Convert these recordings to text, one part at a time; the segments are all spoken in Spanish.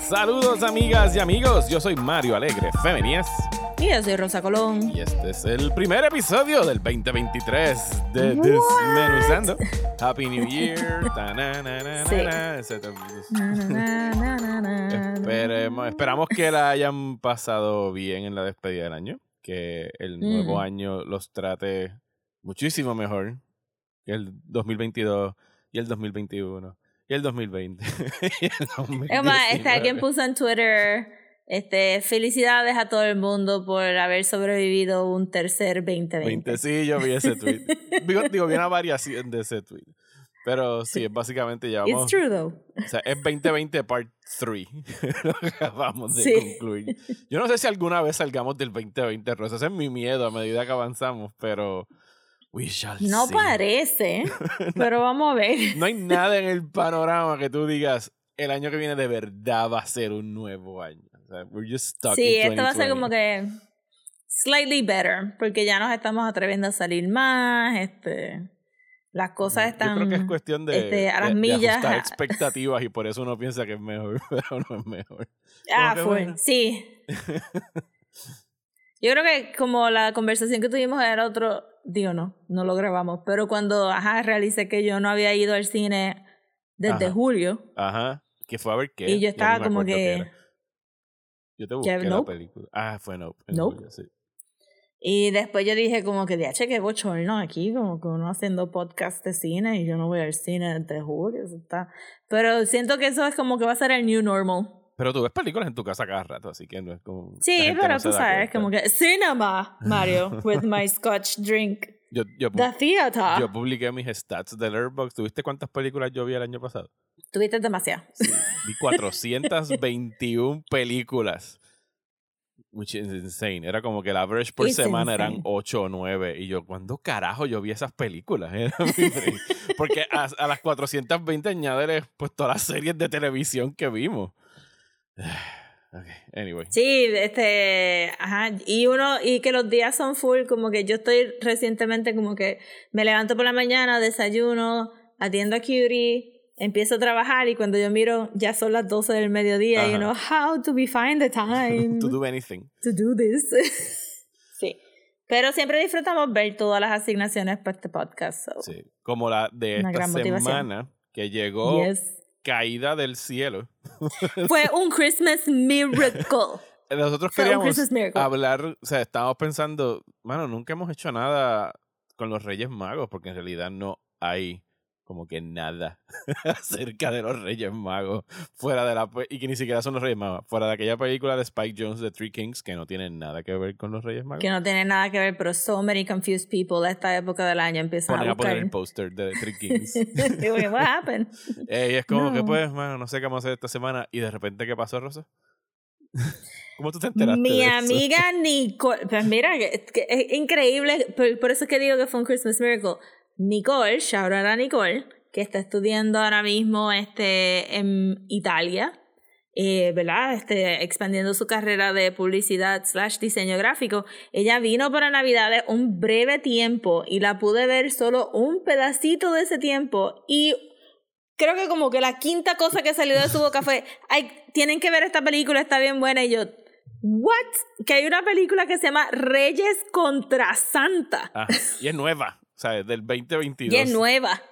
Saludos amigas y amigos, yo soy Mario Alegre Femenías. Y yo soy Rosa Colón. Y este es el primer episodio del 2023 de Desmenuzando. Happy New Year. esperamos que la hayan pasado bien en la despedida del año. Que el nuevo año los trate muchísimo mejor que el 2022 y el 2021 y el 2020. y este, alguien puso en Twitter, este, felicidades a todo el mundo por haber sobrevivido un tercer 2020. 20, sí, yo vi ese tweet. digo, digo, vi una variación de ese tweet. Pero sí, es básicamente ya vamos. It's true, though. O sea, es 2020 part 3. lo acabamos de concluir. Yo no sé si alguna vez salgamos del 2020, Rosa. Ese es mi miedo a medida que avanzamos, pero no parece, pero vamos a ver. No hay nada en el panorama que tú digas, el año que viene de verdad va a ser un nuevo año. sí, esto va a ser como que slightly better, porque ya nos estamos atreviendo a salir más, este las cosas están Yo creo que es cuestión de, este, a las millas. expectativas y por eso uno piensa que es mejor, pero no es mejor. Ah, fue, sí. Yo creo que como la conversación que tuvimos era otro, digo no, no lo grabamos, pero cuando, ajá, realicé que yo no había ido al cine desde julio. Ajá, que fue a ver qué. Y yo estaba como que... Yo te busqué la película. Ah, fue Nope. Nope. sí. Y después yo dije como que, diache, que bochorno aquí, como que uno haciendo podcast de cine y yo no voy al cine desde julio, eso está... Pero siento que eso es como que va a ser el new normal. Pero tú ves películas en tu casa cada rato, así que no es como. Sí, pero tú sabes, como que. Cinema, Mario, with my scotch drink. Yo, yo, The theater. Yo publiqué mis stats de Letterboxd. ¿Tuviste cuántas películas yo vi el año pasado? Tuviste demasiado. Sí, vi 421 películas. Which is insane. Era como que el average por semana eran 8 o 9. Y yo, ¿cuándo carajo yo vi esas películas? Porque a, a, las 420 añades pues todas las series de televisión que vimos. Okay, anyway. Sí, este, ajá, y uno, y que los días son full, como que yo estoy recientemente como que me levanto por la mañana, desayuno, atiendo a Curie, empiezo a trabajar y cuando yo miro ya son las 12 del mediodía, y you know, how to be find the time to do anything. To do this. sí. Pero siempre disfrutamos ver todas las asignaciones para este podcast. Sí, como la de esta semana que llegó caída del cielo. Fue un Christmas miracle. Nosotros queríamos hablar, o sea, estábamos pensando, mano, nunca hemos hecho nada con los Reyes Magos, porque en realidad no hay como que nada acerca de los Reyes Magos fuera de la y que ni siquiera son los Reyes Magos fuera de aquella película de Spike Jones de Three Kings que no tiene nada que ver con los Reyes Magos. Que no tiene nada que ver pero so many confused people a esta época del año empiezan a, buscar. poner el póster de Three Kings. What happened y es como que pues mano no sé qué vamos a hacer esta semana y de repente qué pasó Rosa ¿Cómo tú te enteraste Mi de amiga Nicole, pues mira, es, increíble, por, por, eso es que digo que fue un Christmas Miracle. Nicole, shout out a Nicole, que está estudiando ahora mismo este, en Italia, eh, ¿verdad? Este, expandiendo su carrera de publicidad slash diseño gráfico. Ella vino para Navidades un breve tiempo y la pude ver solo un pedacito de ese tiempo y creo que como que la quinta cosa que salió de su boca fue, ay, tienen que ver esta película, está bien buena y yo... ¿What? Que hay una película que se llama Reyes contra Santa. Ah, y es nueva. O sea, del 2022. Y es nueva.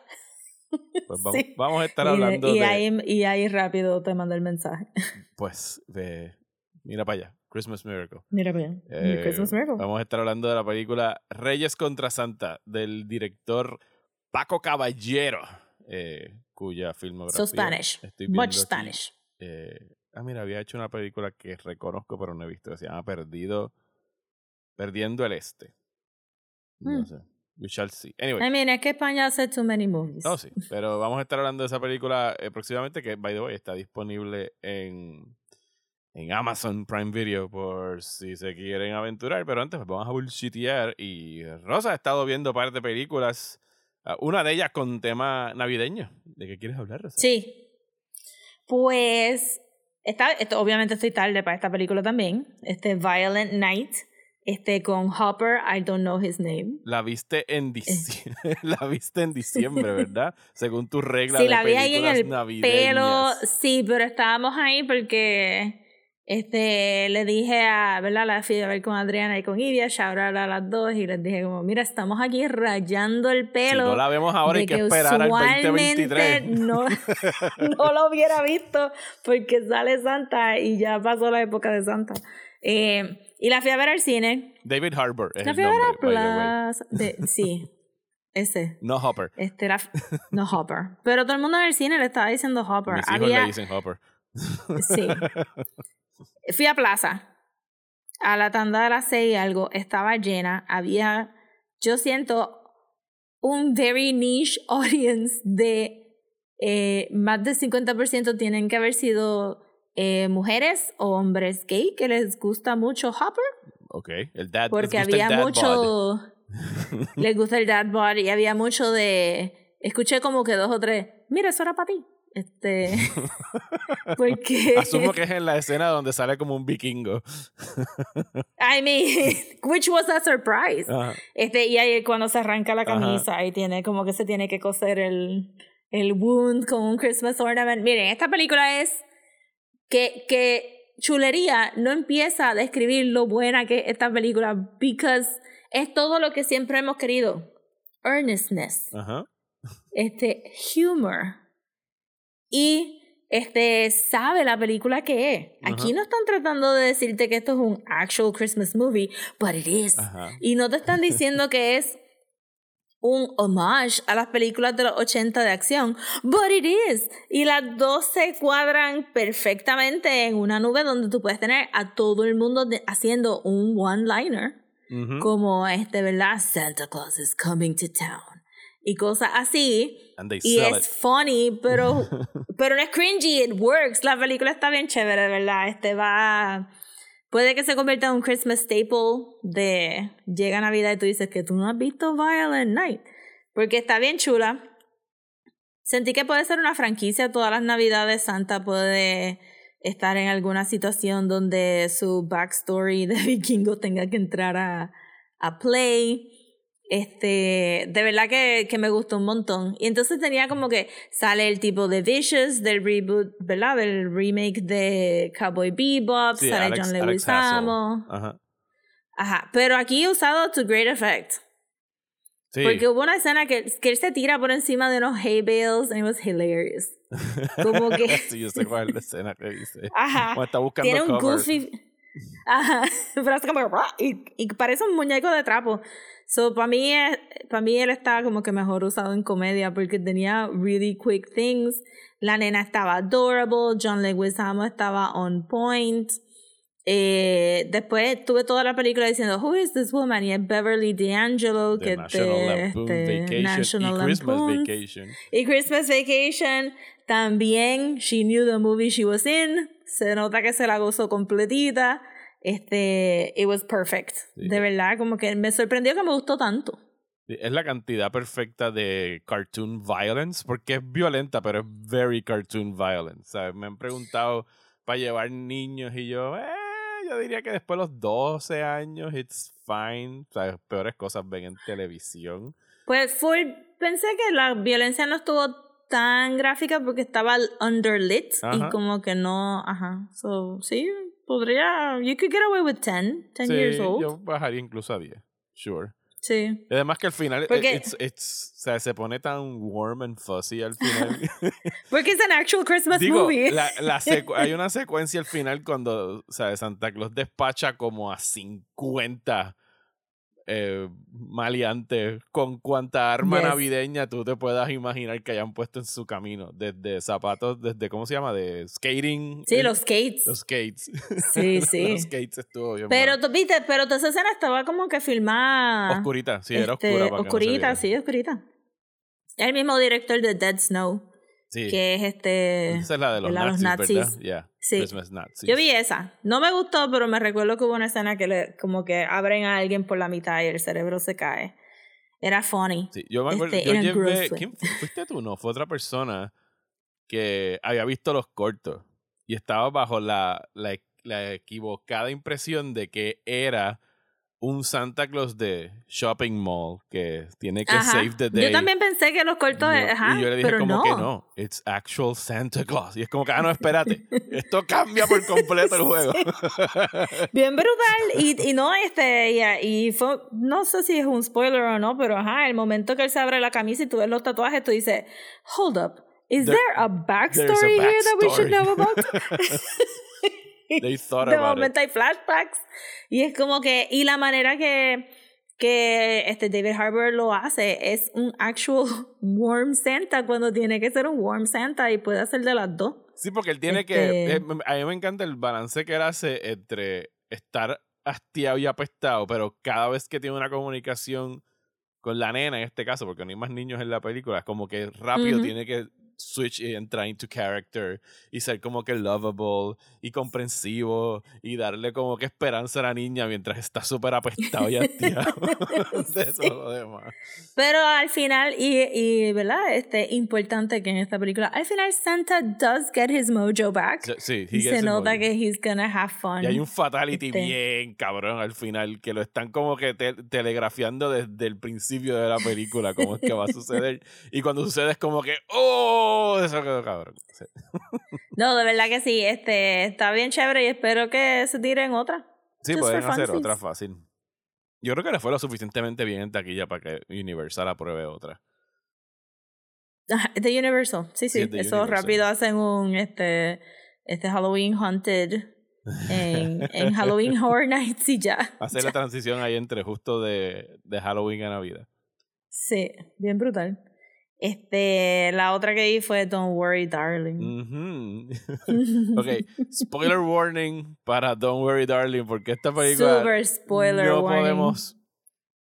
Pues vamos, a estar hablando y, de... Ahí, y ahí rápido te mando el mensaje. Pues, de, mira para allá. Christmas Miracle. Mira para allá. Eh, Christmas Miracle. Vamos a estar hablando de la película Reyes contra Santa del director Paco Caballero, eh, cuya filmografía... So Spanish. Much Spanish. Eh, ah, mira, había hecho una película que reconozco pero no he visto. Se llama Perdido... Perdiendo el Este. No mm. sé. We shall see. Anyway. I mean, es que España hace too many movies. No, sí. Pero vamos a estar hablando de esa película eh, próximamente, que, by the way, está disponible en, en Amazon Prime Video por si se quieren aventurar. Pero antes, pues, vamos a bullshitear. Y Rosa ha estado viendo un par de películas. Ah, una de ellas con tema navideño. ¿De qué quieres hablar, Rosa? Sí. Pues, está, esto, obviamente estoy tarde para esta película también. Este Violent Night este con Hopper, I don't know his name. La viste en diciembre, la viste en diciembre, ¿verdad? Según tu regla sí, de la vi ahí en el navideñas. pelo, sí, pero estábamos ahí porque este le dije a, ¿verdad? La fui a ver con Adriana y con Ivia, shout out a las dos y les dije como, mira, estamos aquí rayando el pelo. Si no la vemos ahora hay que, esperar al 2023. No, no lo hubiera visto porque sale Santa y ya pasó la época de Santa. Eh, y la fui a ver al cine. David Harbour es la fui a ver a. Plaza. de- sí, ese. No Hopper. Este era, no Hopper. Pero todo el mundo en el cine le estaba diciendo Hopper. Mis hijos Había, le dicen Hopper. Sí. Fui a plaza. A la tanda de las seis y algo. Estaba llena. Había, yo siento, un very niche audience de eh, más del 50% tienen que haber sido eh, mujeres o hombres gay que les gusta mucho Hopper. Ok. El dad. Porque había dad bod. mucho. les gusta el dad bod y había mucho de. Escuché como que dos o tres. Mira, eso era para ti. Este. porque. Asumo que es en la escena donde sale como un vikingo. I mean, which was a surprise. Ajá. Este, y ahí cuando se arranca la camisa y tiene como que se tiene que coser el, el wound con un Christmas ornament. Miren, esta película es que, que chulería no empieza a describir lo buena que es esta película, because es todo lo que siempre hemos querido. Earnestness, Ajá. este, humor. Y este sabe la película que es. Aquí Ajá. no están tratando de decirte que esto es un actual Christmas movie, but it is. Ajá. Y no te están diciendo que es un homage a las películas de los 80 de acción, but it is. Y las dos se cuadran perfectamente en una nube donde tú puedes tener a todo el mundo de- haciendo un one-liner, Ujú. como este, ¿verdad? Santa Claus is coming to town. Y cosas así. And they Y sell es it. funny, pero, pero no es cringy, it works. La película está bien chévere, verdad. Este va. Puede que se convierta en un Christmas staple de llega Navidad y tú dices que tú no has visto Violent Night. Porque está bien chula. Sentí que puede ser una franquicia. Todas las Navidades Santa puede estar en alguna situación donde su backstory de vikingo tenga que entrar a, a play. Este, de verdad que, que me gustó un montón. Y entonces tenía como que sale el tipo de Vicious del reboot, ¿verdad? Del remake de Cowboy Bebop, Sí, sale Alex- John Alex Lewis Hassel. Amo. Ajá. Ajá, pero aquí usado to great effect. Sí. Porque hubo una escena que, que él se tira por encima de unos hay bales and it was hilarious. Como que- sí, yo sé cuál es la escena que dice. Ajá. Cuando está buscando Tiene un cover. goofy. Ajá. Pero hace como. Y, y parece un muñeco de trapo. So, para mí, para mí él estaba como que mejor usado en comedia porque tenía really quick things. La nena estaba adorable. John Leguizamo estaba on point. Eh, después tuve toda la película diciendo Who is this woman? Y es Beverly D'Angelo The que National Lampoon este, Vacation National y Christmas Lampoon. Vacation. Y Christmas Vacation también, she knew the movie she was in. Se nota que se la gozó completita. Este, it was perfect. Sí. De verdad, como que me sorprendió que me gustó tanto. Es la cantidad perfecta de cartoon violence, porque es violenta, pero es very cartoon violence. ¿sabes? Me han preguntado para llevar niños y yo, eh, yo diría que después de los 12 años, it's fine. ¿sabes? Peores cosas ven en televisión. Pues full, pensé que la violencia no estuvo tan gráfica porque estaba underlit y como que no, ajá. So, sí, podría, you could get away with 10, 10 sí, years old. yo bajaría incluso a 10. Sure. Sí. Y Además que al final, Porque- it's, it's- o sea, se pone tan warm and fuzzy al final. Porque es an actual Christmas Digo, movie. la, la hay una secuencia al final cuando o sea, Santa Claus despacha como a 50 eh, maleantes con cuanta arma Yes. navideña tú te puedas imaginar que hayan puesto en su camino. Desde zapatos, desde, ¿cómo se llama? De skating. Sí, los skates. Los skates. Sí, sí. los skates estuvo bien Pero tú viste, pero esa escena estaba como que filmada. Oscurita, sí, era este, oscura. para que no se oscurita, sí, oscurita. El mismo director de Dead Snow, Sí. que es este. Esa es la de los ¿verdad? nazis, Los ¿verdad? Yeah. Sí. Christmas Nazis. Yo vi esa. No me gustó, pero me recuerdo que hubo una escena que le, como que abren a alguien por la mitad y el cerebro se cae. Era funny. Sí, yo me acuerdo, Este, yo in a llevé, gross way. ¿quién fu- fuiste tú? No, fue otra persona que había visto los cortos y estaba bajo la, la, la equivocada impresión de que era un Santa Claus de shopping mall que tiene que save the day. Yo también pensé que los cortos, ajá, y yo le dije pero como no. que no, it's actual Santa Claus. Y es como que, ah, no, espérate, esto cambia por completo el juego. Bien brutal. Y, y no, este, y, y fue, no sé si es un spoiler o no, pero ajá, el momento que él se abre la camisa y tú ves los tatuajes, tú dices, hold up, is there, a backstory here that we should know about? They thought de about momento hay flashbacks. Y es como que, y la manera que, que este David Harbour lo hace es un actual warm Santa cuando tiene que ser un warm Santa y puede hacer de las dos. Sí, porque él tiene que. Este eh, A mí me encanta el balance que él hace entre estar hastiado y apestado, pero cada vez que tiene una comunicación con la nena, en este caso, porque no hay más niños en la película, es como que rápido Ujú. tiene que switch y entrar into character y ser como que lovable y comprensivo y darle como que esperanza a la niña mientras está súper apestado y hastiado de eso lo demás. Pero al final, y, y ¿verdad? Este, importante que en esta película, al final Santa does get his mojo back. Sí, he se nota que he's gonna have fun. Y hay un fatality Este. bien cabrón al final, que lo están como que te- telegrafiando desde el principio de la película, cómo es que va a suceder. Y cuando sucede es como que, ¡oh! Eso quedó cabrón. Sí. No, de verdad que sí, este, está bien chévere y espero que se tiren otra. Sí, Just pueden hacer otra fácil. Yo creo que le fue lo suficientemente bien en taquilla para que Universal apruebe otra. De Universal, sí, sí. Sí, es de Eso Universal. rápido hacen un este, este Halloween Haunted en, en Halloween Horror Nights y ya. Hacer la transición ahí entre justo de, de Halloween a Navidad. Sí, bien brutal. Este, la otra que vi fue Don't Worry Darling. Ujú. ok, spoiler warning para Don't Worry Darling, porque esta película Super spoiler no warning. podemos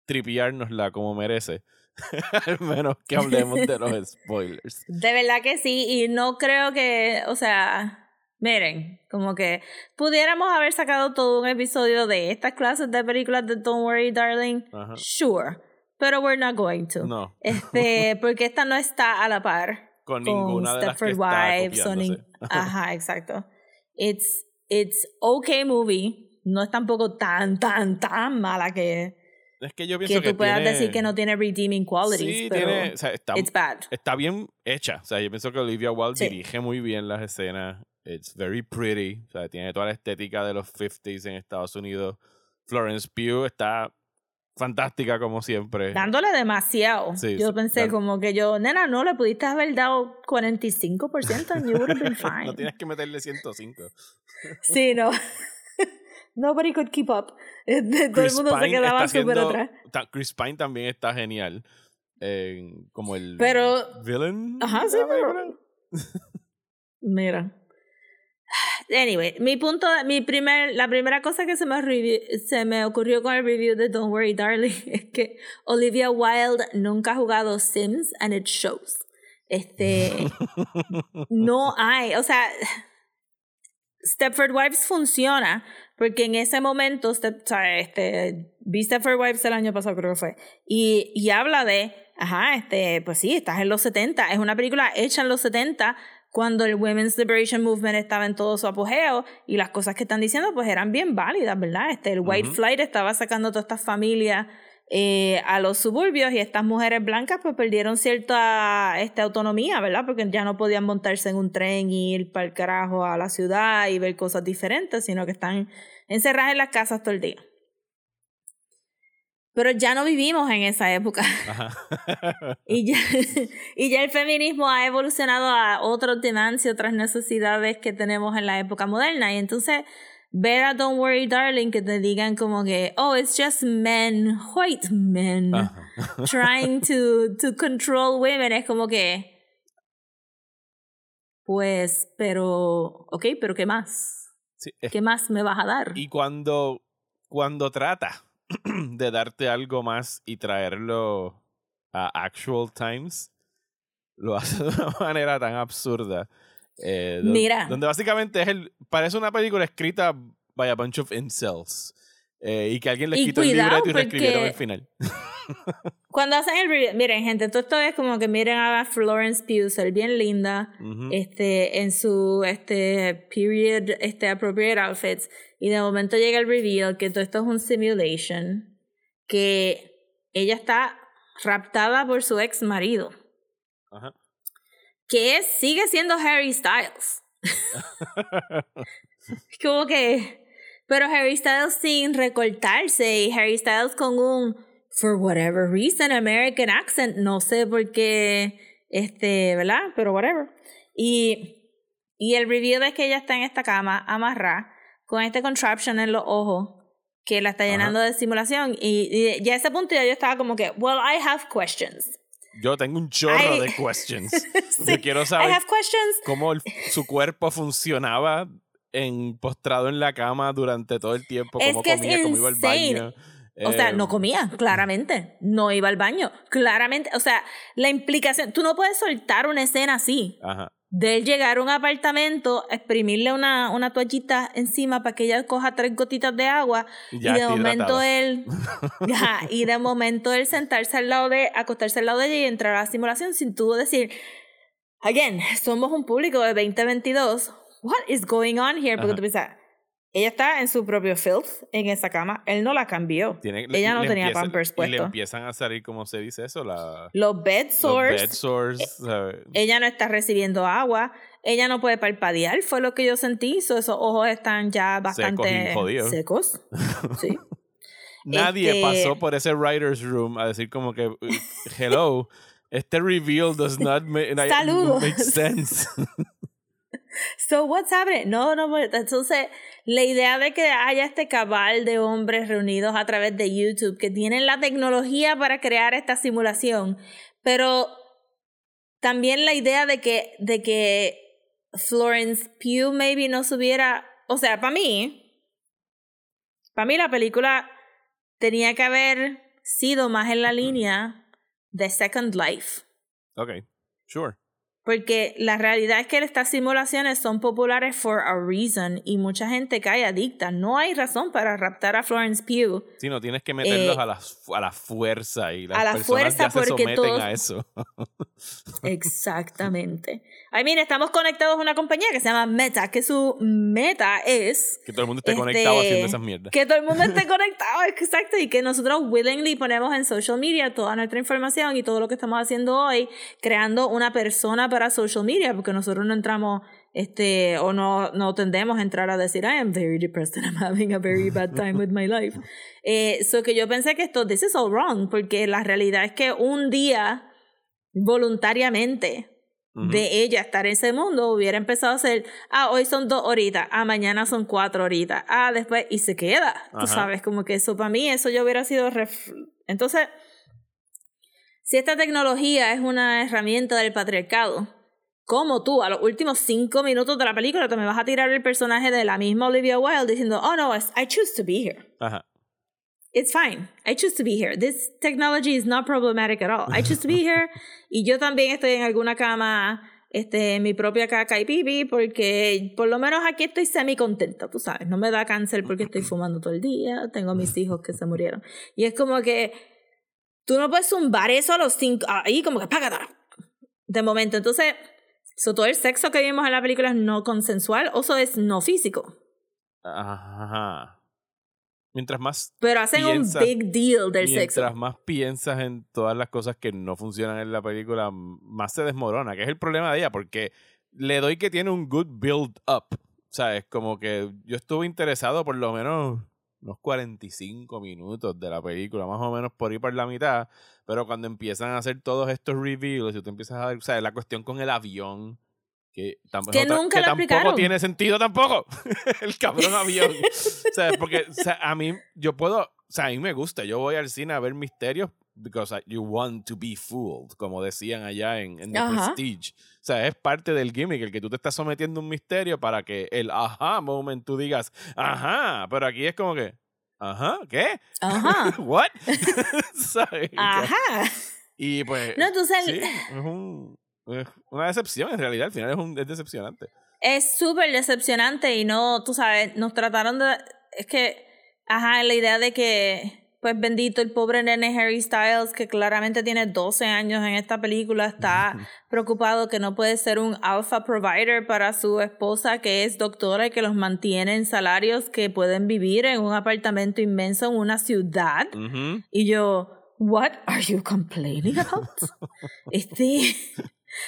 tripiárnosla como merece. Al menos que hablemos de los spoilers. De verdad que sí, y no creo que, o sea, miren, como que pudiéramos haber sacado todo un episodio de estas clases de películas de Don't Worry Darling, Ajá. sure, pero we're not going to. No, Este, porque esta no está a la par con con ninguna de las que Stepford está Wives. Ajá, exacto. It's, it's okay movie, no es tampoco tan, tan, tan mala que, Es que yo pienso que que, tú puedas tiene- decir que no tiene redeeming qualities, Sí, pero tiene, o sea, está, it's bad. está bien hecha. O sea, yo pienso que Olivia Wilde Sí. dirige muy bien las escenas. It's very pretty. O sea, tiene toda la estética de los 50s en Estados Unidos. Florence Pugh está fantástica como siempre. dándole demasiado. Sí, yo pensé como que yo, nena, no le pudiste haber dado 45% and you would have been fine. no tienes que meterle 105. Sí, no. Nobody could keep up. Este, Todo el mundo se quedaba súper atrás. Chris Pine también está genial. en- como el Pero- villain. Ajá, sí, pero-. Mira. Anyway, mi punto, mi primer, la primera cosa que se me, se me ocurrió con el review de Don't Worry Darling es que Olivia Wilde nunca ha jugado Sims and it shows. Este, no hay, o sea, Stepford Wives funciona porque en ese momento, Step, o sea, este, vi Stepford Wives el año pasado creo que fue, y, y habla de, ajá, este, pues sí, estás en los 70, es una película hecha en los 70 cuando el Women's Liberation Movement estaba en todo su apogeo y las cosas que están diciendo pues eran bien válidas, ¿verdad? Este, el White. Flight estaba sacando todas estas familias eh, a los suburbios y estas mujeres blancas pues perdieron cierta esta autonomía, ¿verdad? Porque ya no podían montarse en un tren y ir para el carajo a la ciudad y ver cosas diferentes, sino que están encerradas en las casas todo el día. Pero ya no vivimos en esa época. Ajá. Y ya, y ya el feminismo ha evolucionado a otros demands y otras necesidades que tenemos en la época moderna. Y entonces, ver a Don't Worry Darling que te digan como que, oh, it's just men, white men, Ajá. trying to, to control women, es como que, pues, pero, ok, pero ¿qué más? Sí, es ¿Qué más me vas a dar? Y cuando, cuando trata de darte algo más y traerlo a actual times, lo hace de una manera tan absurda. eh, Mira. Donde básicamente es el, parece una película escrita by a bunch of incels. Eh, y que alguien les quitó el libreto y reescribieron el final. Cuando hacen el miren gente, todo esto es como que miren a Florence Pugh, bien linda, Ujú. este, en su este period, este appropriate outfits, y de momento llega el reveal que todo esto es un simulation. que ella está raptada por su ex marido. Que es, sigue siendo Harry Styles. Como que. Pero Harry Styles sin recortarse y Harry Styles con un, for whatever reason, American accent. No sé por qué, este, ¿verdad? Pero whatever. Y, y el review es que ella está en esta cama, amarrada, con este contraption en los ojos que la está llenando de simulación. Y, y, ya a ese punto ya yo estaba como que, well, I have questions. Yo tengo un chorro de questions. Yo quiero saber I have questions. cómo el, su cuerpo funcionaba en postrado en la cama durante todo el tiempo, Es cómo que es comía, cómo iba al baño. O sea, Eh, no comía, claramente. No iba al baño, claramente. O sea, la implicación. Tú no puedes soltar una escena así. Ajá. De él llegar a un apartamento, exprimirle una, una toallita encima para que ella coja tres gotitas de agua Y de momento hidratada. él. Ya, y de momento él sentarse al lado de. acostarse al lado de ella y entrar a la simulación sin tú decir. Again, somos un público de 2022. What is going on here? Porque Ajá. tú piensas. Ella está en su propio filth en esa cama. Él no la cambió. Tiene- ella no tenía empieza- pampers Y le empiezan a salir, ¿cómo se dice eso? La, Los bed los sores. bed sores. Ella no está recibiendo agua. Ella no puede parpadear. Fue lo que yo sentí. So, esos ojos están ya bastante secos. Sí. Nadie Este- pasó por ese writer's room a decir como que, hello, este reveal does not ma- Saludos. make sense. So what's happening? No, no, pues, entonces la idea de que haya este cabal de hombres reunidos a través de YouTube que tienen la tecnología para crear esta simulación, pero también la idea de que de que Florence Pugh maybe no subiera, o sea, para mí, para mí la película tenía que haber sido más en la línea de Second Life. ok, sure. Porque la realidad es que estas simulaciones son populares for a reason y mucha gente cae adicta. No hay razón para raptar a Florence Pugh. Sí, no tienes que meterlos Eh, a, la, a la fuerza y las a la personas fuerza ya se someten todos- a eso. Exactamente. I mean, estamos conectados a una compañía que se llama Meta, que su meta es que todo el mundo esté Este, conectado haciendo esas mierdas. que todo el mundo esté conectado, exacto, y que nosotros willingly ponemos en social media toda nuestra información y todo lo que estamos haciendo hoy, creando una persona para social media, porque nosotros no entramos, este, o no, no tendemos a entrar a decir, I am very depressed and I'm having a very bad time with my life. Eh, so que yo pensé que esto, this is all wrong, porque la realidad es que un día, voluntariamente, De ella estar en ese mundo hubiera empezado a ser, ah, hoy son dos horitas, ah, mañana son cuatro horitas, ah, después, y se queda, tú sabes, como que eso para mí, eso yo hubiera sido... ref- Entonces, si esta tecnología es una herramienta del patriarcado, ¿cómo tú a los últimos cinco minutos de la película te me vas a tirar el personaje de la misma Olivia Wilde diciendo, oh no, I choose to be here? Ajá. It's fine. I choose to be here. This technology is not problematic at all. I choose to be here. y yo también estoy en alguna cama, este, en mi propia caca y pipi, porque por lo menos aquí estoy semi contenta, tú sabes. No me da cáncer porque estoy fumando todo el día. Tengo mis hijos que se murieron. Y es como que tú no puedes zumbar eso a los cinco, ahí como que págata. De momento. Entonces, so, todo el sexo que vimos en la película es no consensual, o eso es no físico. Ajá. Mientras más Pero hacen Piensa- un big deal del Mientras sexo. más piensas en todas las cosas que no funcionan en la película, más se desmorona, que es el problema de ella, porque le doy que tiene un good build up. ¿Sabes? Como que yo estuve interesado por lo menos unos 45 minutos de la película, más o menos por ir por la mitad, pero cuando empiezan a hacer todos estos reveals y tú empiezas a ver, ¿sabes? La cuestión con el avión, que, Que otra- nunca que lo tampoco explicaron. tiene sentido tampoco. el cabrón avión. ¿Sabes? Porque o sea, a mí, yo puedo, o sea, a mí me gusta, yo voy al cine a ver misterios because you want to be fooled, como decían allá en, en The Ajá. Prestige. O sea, es parte del gimmick, el que tú te estás sometiendo a un misterio para que el ajá moment tú digas, ajá, pero aquí es como que, ajá, ¿qué? Ajá. ¿What? ¿Sabes? Ajá. Y pues, No, entonces sí, es, un, una decepción en realidad, al final es, un, es decepcionante. es súper decepcionante y no, tú sabes, nos trataron de... Es que, ajá, la idea de que pues bendito, el pobre nene Harry Styles, que claramente tiene 12 años en esta película, está preocupado que no puede ser un alpha provider para su esposa, que es doctora y que los mantiene en salarios que pueden vivir en un apartamento inmenso en una ciudad. Y yo, what are you complaining about? este,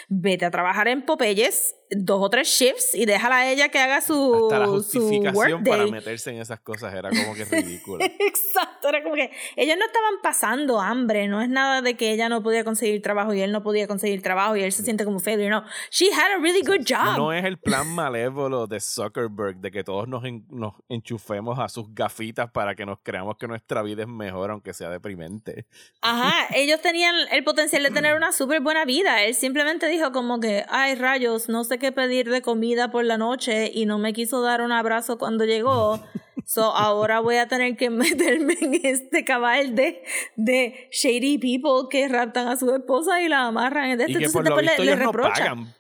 vete a trabajar en Popeyes dos o tres shifts y déjala a ella que haga su Hasta la justificación para meterse en esas cosas era como que ridícula. Exacto, era como que ellos no estaban pasando hambre, no es nada de que ella no podía conseguir trabajo y él no podía conseguir trabajo y él se siente como failure, no. She had a really good job. No es el plan malévolo de Zuckerberg de que todos nos, nos enchufemos a sus gafitas para que nos creamos que nuestra vida es mejor aunque sea deprimente. Ajá, ellos tenían el potencial de tener una súper buena vida. Él simplemente dijo como que, ay rayos, no sé qué pedir de comida por la noche y no me quiso dar un abrazo cuando llegó. So ahora voy a tener que meterme en este cabal de, de shady people que raptan a su esposa y la amarran. Este. Y que por lo visto le, pagan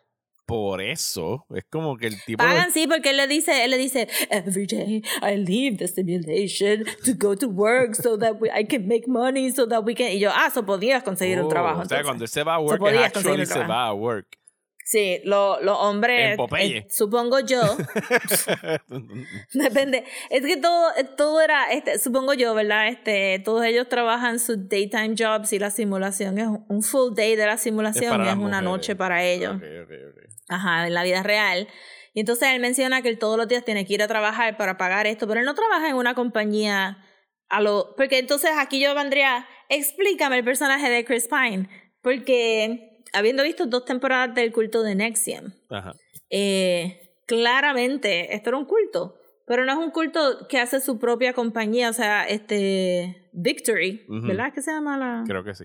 por eso. Es como que el tipo. Pagan, sí, porque él le dice, él le dice, every day I leave the simulation to go to work so that I can make money so that we can. Y yo, ah, so podías conseguir un oh, trabajo. O sea, cuando él se va a work, so actually se va a work. Sí, los hombres, eh, supongo yo, depende, es que todo, todo era, este, supongo yo, ¿verdad? Este, todos ellos trabajan sus daytime jobs y la simulación es un full day de la simulación es y es una noche para ellos. Ajá, en la vida real. Y entonces él menciona que él todos los días tiene que ir a trabajar para pagar esto, pero él no trabaja en una compañía a lo, porque entonces aquí yo vendría, explícame el personaje de Chris Pine, porque habiendo visto dos temporadas del culto de Nexium, eh, claramente esto era un culto, pero no es un culto que hace su propia compañía, o sea, este Victory, ¿verdad que se llama la? Creo que sí.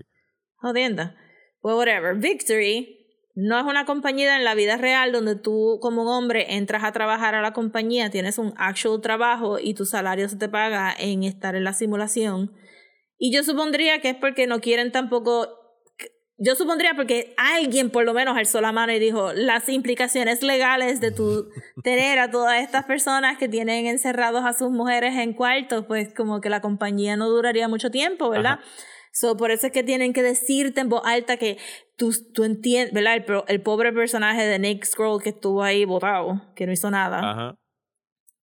Jodienda. Well, whatever. Victory no es una compañía en la vida real donde tú como hombre entras a trabajar a la compañía, tienes un actual trabajo y tu salario se te paga en estar en la simulación. Y yo supondría que es porque no quieren tampoco yo supondría porque alguien por lo menos alzó la mano y dijo las implicaciones legales de tu tener a todas estas personas que tienen encerrados a sus mujeres en cuartos, pues como que la compañía no duraría mucho tiempo, ¿verdad? So, por eso es que tienen que decirte en voz alta que tú, tú entiendes, ¿verdad? El, el, pobre personaje de Nick Scroll que estuvo ahí votado, que no hizo nada. Ajá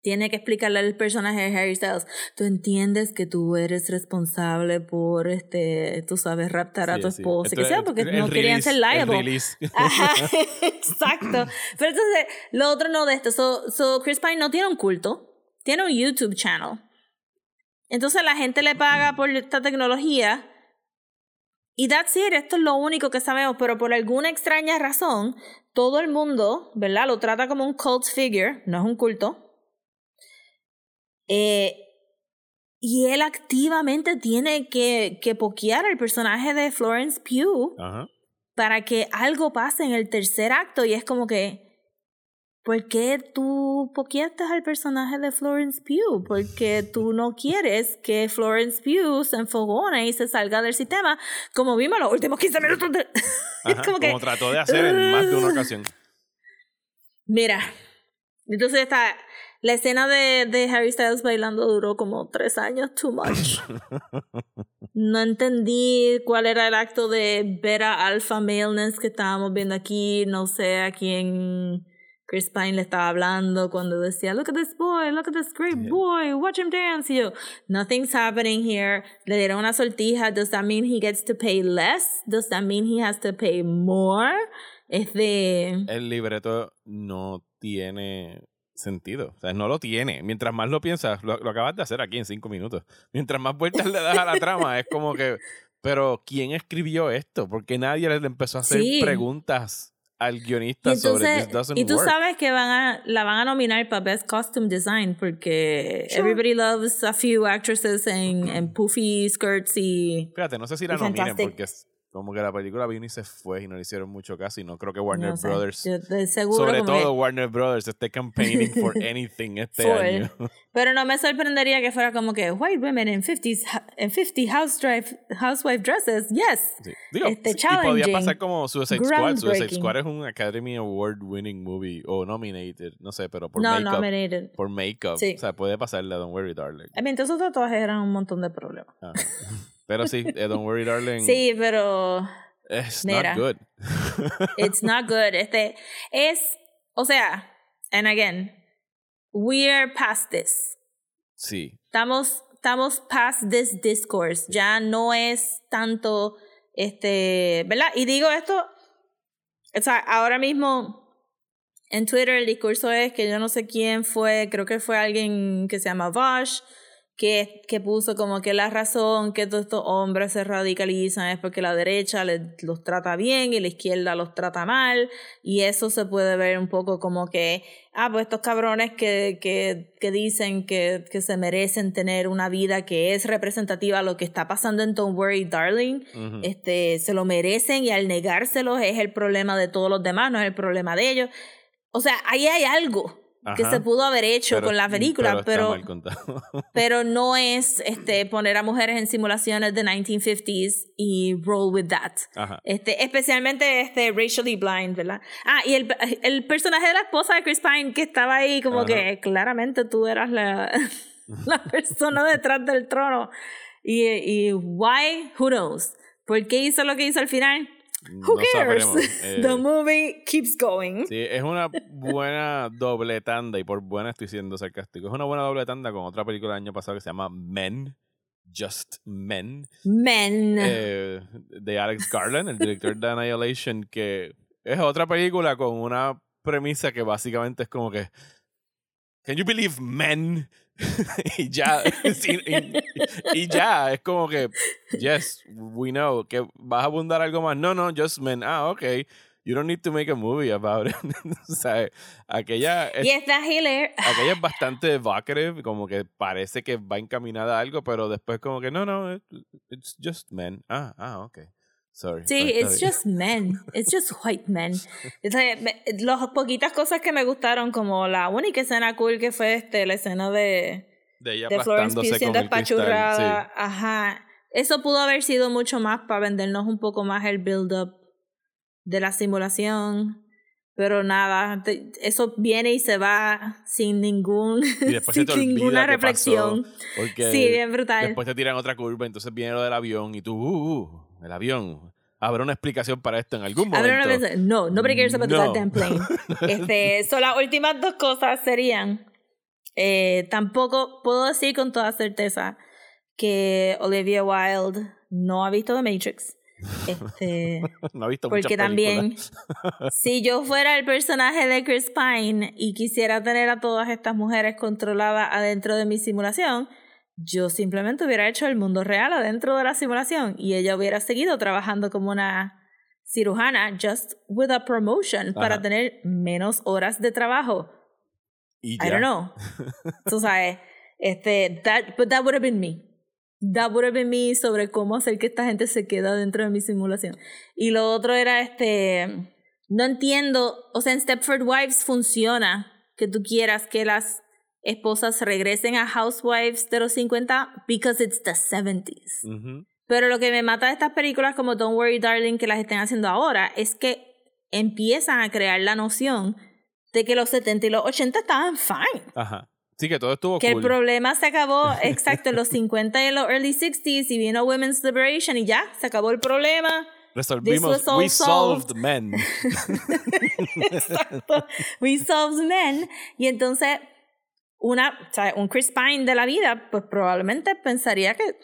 tiene que explicarle al personaje de Harry Styles, tú entiendes que tú eres responsable por, este, tú sabes, raptar a tu esposa, que sea, porque no querían ser liable. Ajá, exacto. Pero entonces, lo otro no de esto, so, so Chris Pine no tiene un culto, tiene un YouTube channel. Entonces la gente le paga por esta tecnología y that's it, esto es lo único que sabemos, pero por alguna extraña razón, todo el mundo, ¿verdad? Lo trata como un cult figure, no es un culto eh, y él activamente tiene que, que pokear al personaje de Florence Pugh para que algo pase en el tercer acto. Y es como que, ¿por qué tú pokeaste al personaje de Florence Pugh? Porque tú no quieres que Florence Pugh se enfogone y se salga del sistema, como vimos los últimos 15 minutos. como, como trató de hacer en más de una ocasión. Mira, entonces está la escena de, de Harry Styles bailando duró como tres años, too much. no entendí cuál era el acto de ver a alpha maleness que estábamos viendo aquí. No sé a quién Chris Pine le estaba hablando cuando decía, look at this boy, look at this great boy, watch him dance. Y yo, nothing's happening here. Le dieron una sortija. Does that mean he gets to pay less? Does that mean he has to pay more? Es de... El libreto no tiene sentido. O sea, no lo tiene. Mientras más lo piensas, lo, acabas de hacer aquí en cinco minutos. Mientras más vueltas le das a la trama, es como que. Pero, ¿quién escribió esto? Porque nadie le empezó a hacer preguntas al guionista sobre This Doesn't Y tú sabes que van a, la van a nominar para Best Costume Design porque everybody loves a few actresses en, en poofy skirts y. Fíjate, no sé si la nominen porque como que la película vino y se fue y no le hicieron mucho caso y no creo que Warner No sé, Brothers, sobre todo que- Warner Brothers, esté campaigning for anything este Full. año. Pero no me sorprendería que fuera como que white women in 50s, in 50 housewife, housewife dresses. Yes. Sí. Digo, Este, y podía pasar como Suicide Squad. Suicide. Squad es un Academy Award winning movie o nominated, no sé, pero por no, makeup. nominated. por makeup. Sí. O sea, puede pasarle a Don't Worry Darling. I mean, esos tatuajes eran un montón de problemas. Ajá. Pero sí, eh, Don't Worry Darling Sí, pero es Mira. not good. it's not good. Este es, o sea, and again, we are past this. sí. Estamos, estamos past this discourse. Ya no es tanto, este, ¿verdad? Y digo esto, o sea, ahora mismo en Twitter el discurso es que yo no sé quién fue, creo que fue alguien que se llama Vosh, que, que puso como que la razón que todos estos hombres se radicalizan es porque la derecha les, los trata bien y la izquierda los trata mal, y eso se puede ver un poco como que, ah, pues estos cabrones que, que, que dicen que, que se merecen tener una vida que es representativa a lo que está pasando en Don't Worry Darling, este, se lo merecen y al negárselos es el problema de todos los demás, no es el problema de ellos. O sea, ahí hay algo que Ajá. se pudo haber hecho Pero- con la película, pero, contado. pero no es este, poner a mujeres en simulaciones de 1950s y roll with that. Ajá. Este, especialmente este racially blind, ¿verdad? Ah, y el, el personaje de la esposa de Chris Pine que estaba ahí como Ajá. que claramente tú eras la, la persona detrás del trono. Y, y why, who knows? ¿Por qué hizo lo que hizo al final? Who No cares? Eh, The movie keeps going. Sí, es una buena doble tanda, y por buena estoy siendo sarcástico. Es una buena doble tanda con otra película del año pasado que se llama Men, Just Men, Men. eh, de Alex Garland, el director de Annihilation, que es otra película con una premisa que básicamente es como que Can you believe men? y ya, y, y ya, es como que, yes, we know, que vas a abundar algo más. No, no, just men. Ah, ok. You don't need to make a movie about it. o sea, aquella es, y está Hiller. aquella es bastante evocative, como que parece que va encaminada a algo, pero después como que, no, no, it- it's just men. Ah, ah, ok. Sorry. Sí, está it's just men. It's just white men. Las poquitas cosas que me gustaron, como la única escena cool que fue este, la escena de, de ella de Florence Pugh siendo espachurrada. sí. Ajá. Eso pudo haber sido mucho más para vendernos un poco más el build-up de la simulación. Pero nada, te- eso viene y se va sin ningún sin ninguna reflexión. pasó, Sí, bien brutal. después te tiran otra curva, entonces viene lo del avión y tú, uh, uh, el avión. Habrá una explicación para esto en algún momento. una no, nobody cares about the No. goddamn plane. Este, so las últimas dos cosas serían, eh, tampoco puedo decir con toda certeza que Olivia Wilde no ha visto The Matrix. Este, no ha visto porque también, si yo fuera el personaje de Chris Pine y quisiera tener a todas estas mujeres controladas adentro de mi simulación, yo simplemente hubiera hecho el mundo real adentro de la simulación y ella hubiera seguido trabajando como una cirujana just with a promotion para tener menos horas de trabajo. Y I don't know. Tú sabes, este, that, but that would have been me. That would have been me sobre cómo hacer que esta gente se queda dentro de mi simulación. Y lo otro era este, no entiendo, o sea, en Stepford Wives funciona que tú quieras que las esposas regresen a Housewives de los 50 because it's the 70s. Ujú. Pero lo que me mata de estas películas como Don't Worry Darling que las estén haciendo ahora es que empiezan a crear la noción de que los 70 y los 80 estaban fine. Ajá. Sí, que todo estuvo Que cool. el problema se acabó exacto en los 50 y en los early 60s y vino Women's Liberation y ya, se acabó el problema. Resolvimos. We solved solved. men. Exacto. We solved men. Y entonces, una, o sea, un Chris Pine de la vida, pues probablemente pensaría que,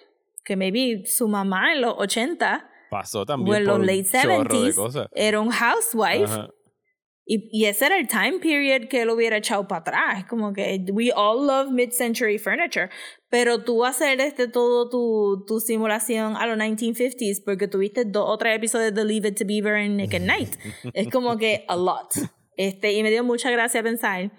que maybe su mamá en los 80 Pasó o también en por los late chorro de 70s cosas. era un housewife. Ajá. Y, y ese era el time period que él hubiera echado para atrás. Como que we all love mid-century furniture. Pero tú hacer este todo tu, tu simulación a los 1950s porque tuviste dos o tres episodios de Leave It to Beaver en at Night. es como que a lot. Este, y me dio mucha gracia pensar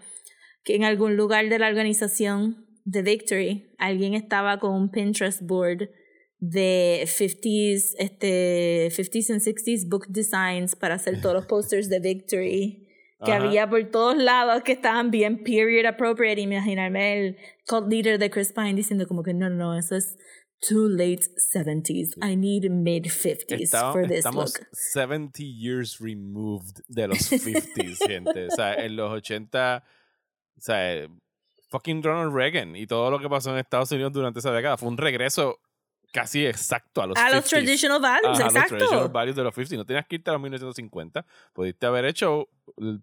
que en algún lugar de la organización de Victory alguien estaba con un Pinterest board de 50s, este, 50s and 60s book designs para hacer todos los posters de Victory que había por todos lados que estaban bien period appropriate. Imaginarme el cult leader de Chris Pine diciendo como que no, no, no, eso es too late 70s. I need mid 50s for this estamos 70 years removed de los 50s, gente. O sea, en los 80, o sea, fucking Ronald Reagan y todo lo que pasó en Estados Unidos durante esa década fue un regreso casi exacto a los A los traditional values, exacto. A los traditional values de los 50. No tenías que irte a los 1950. Pudiste haber hecho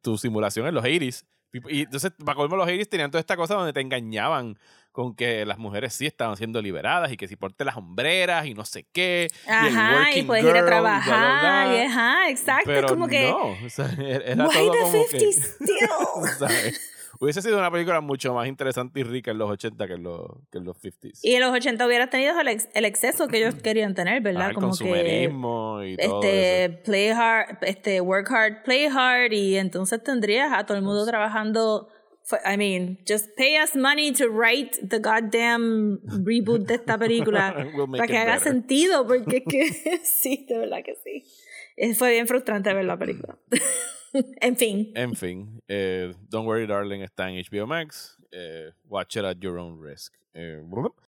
tu simulación en los 80s. Y entonces, para colmo, los 80s tenían toda esta cosa donde te engañaban con que las mujeres sí estaban siendo liberadas y que si porte las hombreras y no sé qué. Ajá, y, puedes ir a trabajar. Y, ajá, exacto. Pero como que. No, o sea, era todo como 50 que, still? Hubiese sido una película mucho más interesante y rica en los 80 que en los, que en los 50s. Y en los 80 hubieras tenido el, el exceso que ellos querían tener, ¿verdad? Ah, el Como consumerismo que, y todo este, Play hard, este, work hard, play hard, y entonces tendrías a todo el mundo trabajando. I mean, just pay us money to write the goddamn reboot de esta película para que haga sentido, porque es que sí, de verdad que sí. Fue bien frustrante ver la película. en fin. En fin. Eh, Don't Worry Darling está en HBO Max. Eh, watch it at your own risk. Eh,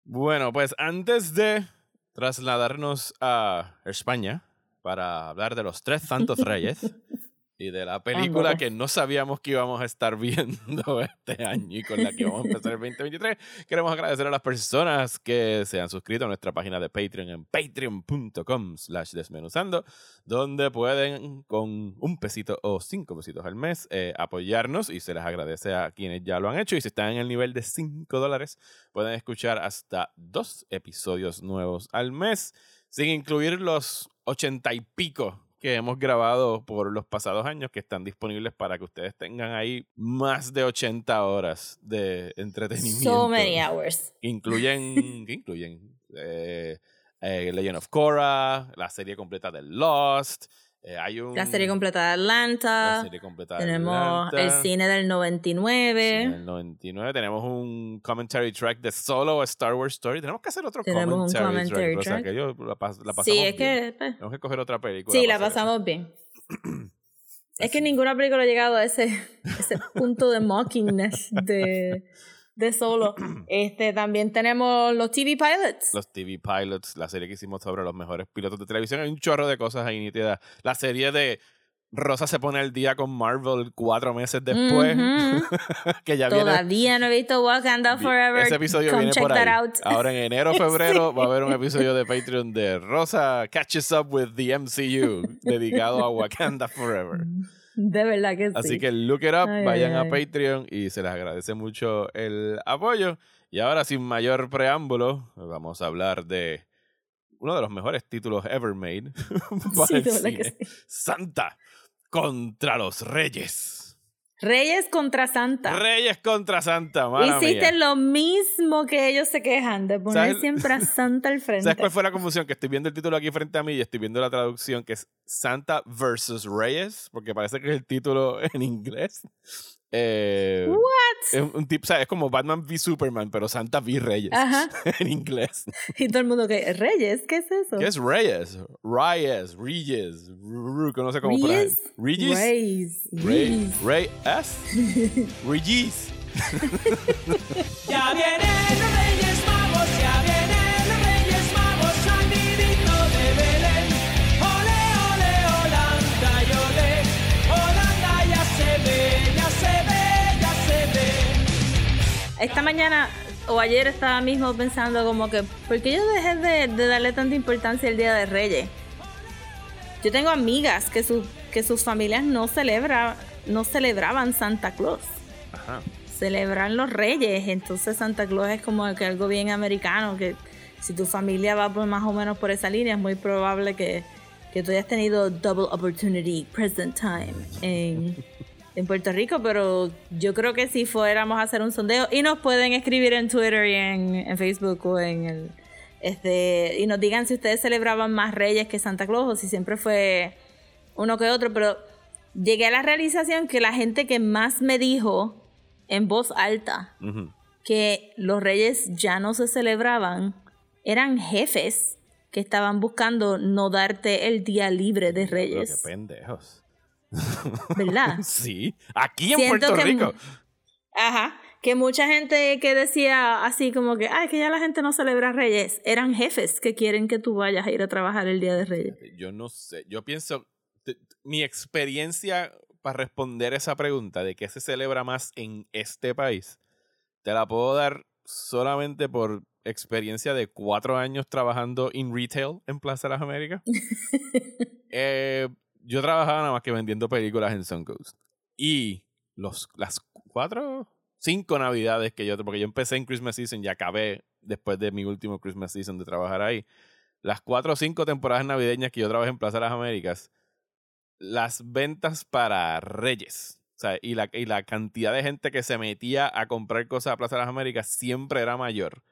bueno, pues antes de trasladarnos a España para hablar de los tres santos reyes, y de la película que no sabíamos que íbamos a estar viendo este año y con la que vamos a empezar el 2023. Queremos agradecer a las personas que se han suscrito a nuestra página de Patreon en patreon.com slash desmenuzando, donde pueden con un pesito o cinco pesitos al mes eh, apoyarnos y se les agradece a quienes ya lo han hecho y si están en el nivel de 5 dólares pueden escuchar hasta dos episodios nuevos al mes sin incluir los ochenta y pico que hemos grabado por los pasados años que están disponibles para que ustedes tengan ahí más de 80 horas de entretenimiento. So many hours. Incluyen, ¿qué incluyen? Eh, eh, Legend of Korra, la serie completa de Lost, eh, hay un, la serie completa de Atlanta. La serie completa de tenemos el cine del 99. Cine del 99. Tenemos un commentary track de solo Star Wars Story. Tenemos que hacer otro tenemos commentary, un commentary track. track. O sea, que yo la, la pasamos sí, es bien. que. Pues, Tenemos que coger otra película. Sí, la pasamos bien. es que ninguna película ha llegado a ese, ese punto de mockingness de de solo. Este, también tenemos los TV Pilots. Los TV Pilots, la serie que hicimos sobre los mejores pilotos de televisión. Hay un chorro de cosas ahí nítidas. La serie de Rosa se pone al día con Marvel cuatro meses después. que ya Todavía no he visto Wakanda Forever. Ese episodio viene por ahí. Ahora en enero febrero va a haber un episodio de Patreon de Rosa Catches Up with the MCU dedicado a Wakanda Forever. De verdad que sí. Así que look it up, vayan a Patreon y se les agradece mucho el apoyo. Y ahora, sin mayor preámbulo, vamos a hablar de uno de los mejores títulos ever made. Santa contra los Reyes. Reyes contra Santa. Reyes contra Santa, mala Hiciste lo mismo que ellos se quejan, de poner siempre a Santa al frente. ¿Sabes cuál fue la confusión? Que estoy viendo el título aquí frente a mí y estoy viendo la traducción que es Santa versus Reyes, porque parece que es el título en inglés. Eh, What? Es, un tip, es como Batman v Superman, pero Santa v Reyes en inglés. Y todo el mundo que ¿Reyes? ¿Qué es eso? ¿Qué es Reyes? Reyes, Reyes, que no sé cómo Reyes. Reyes. Reyes. Reyes. Reyes. ya vienen Esta mañana o ayer estaba mismo pensando como que, ¿por qué yo dejé de, de darle tanta importancia al Día de Reyes? Yo tengo amigas que, su, que sus familias no, celebra, no celebraban Santa Claus. Ajá celebran los reyes. Entonces Santa Claus es como que algo bien americano, que si tu familia va por más o menos por esa línea, es muy probable que, que tú hayas tenido double opportunity, present time en, en Puerto Rico, pero yo creo que si fuéramos a hacer un sondeo y nos pueden escribir en Twitter y en, en Facebook o en el... Este, y nos digan si ustedes celebraban más reyes que Santa Claus o si siempre fue uno que otro, pero llegué a la realización que la gente que más me dijo en voz alta que los reyes ya no se celebraban, eran jefes que estaban buscando no darte el día libre de Pero qué Reyes. pendejos. ¿Verdad? Sí, aquí en Siento Puerto que Rico. Ajá. Que mucha gente que decía así como que, ay, que ya la gente no celebra Reyes, eran jefes que quieren que tú vayas a ir a trabajar el Día de Reyes. Yo no sé, yo pienso, mi experiencia para responder esa pregunta de qué se celebra más en este país, te la puedo dar solamente por experiencia de cuatro años trabajando en retail en Plaza de las Américas. Eh, yo trabajaba nada más que vendiendo películas en Suncoast. Y los, las cuatro, cinco navidades que yo, porque yo empecé en Christmas Season y acabé después de mi último Christmas Season de trabajar ahí. Las cuatro o cinco temporadas navideñas que yo trabajé en Plaza de las Américas, las ventas para Reyes, o sea, y la, y la cantidad de gente que se metía a comprar cosas a Plaza de las Américas siempre era mayor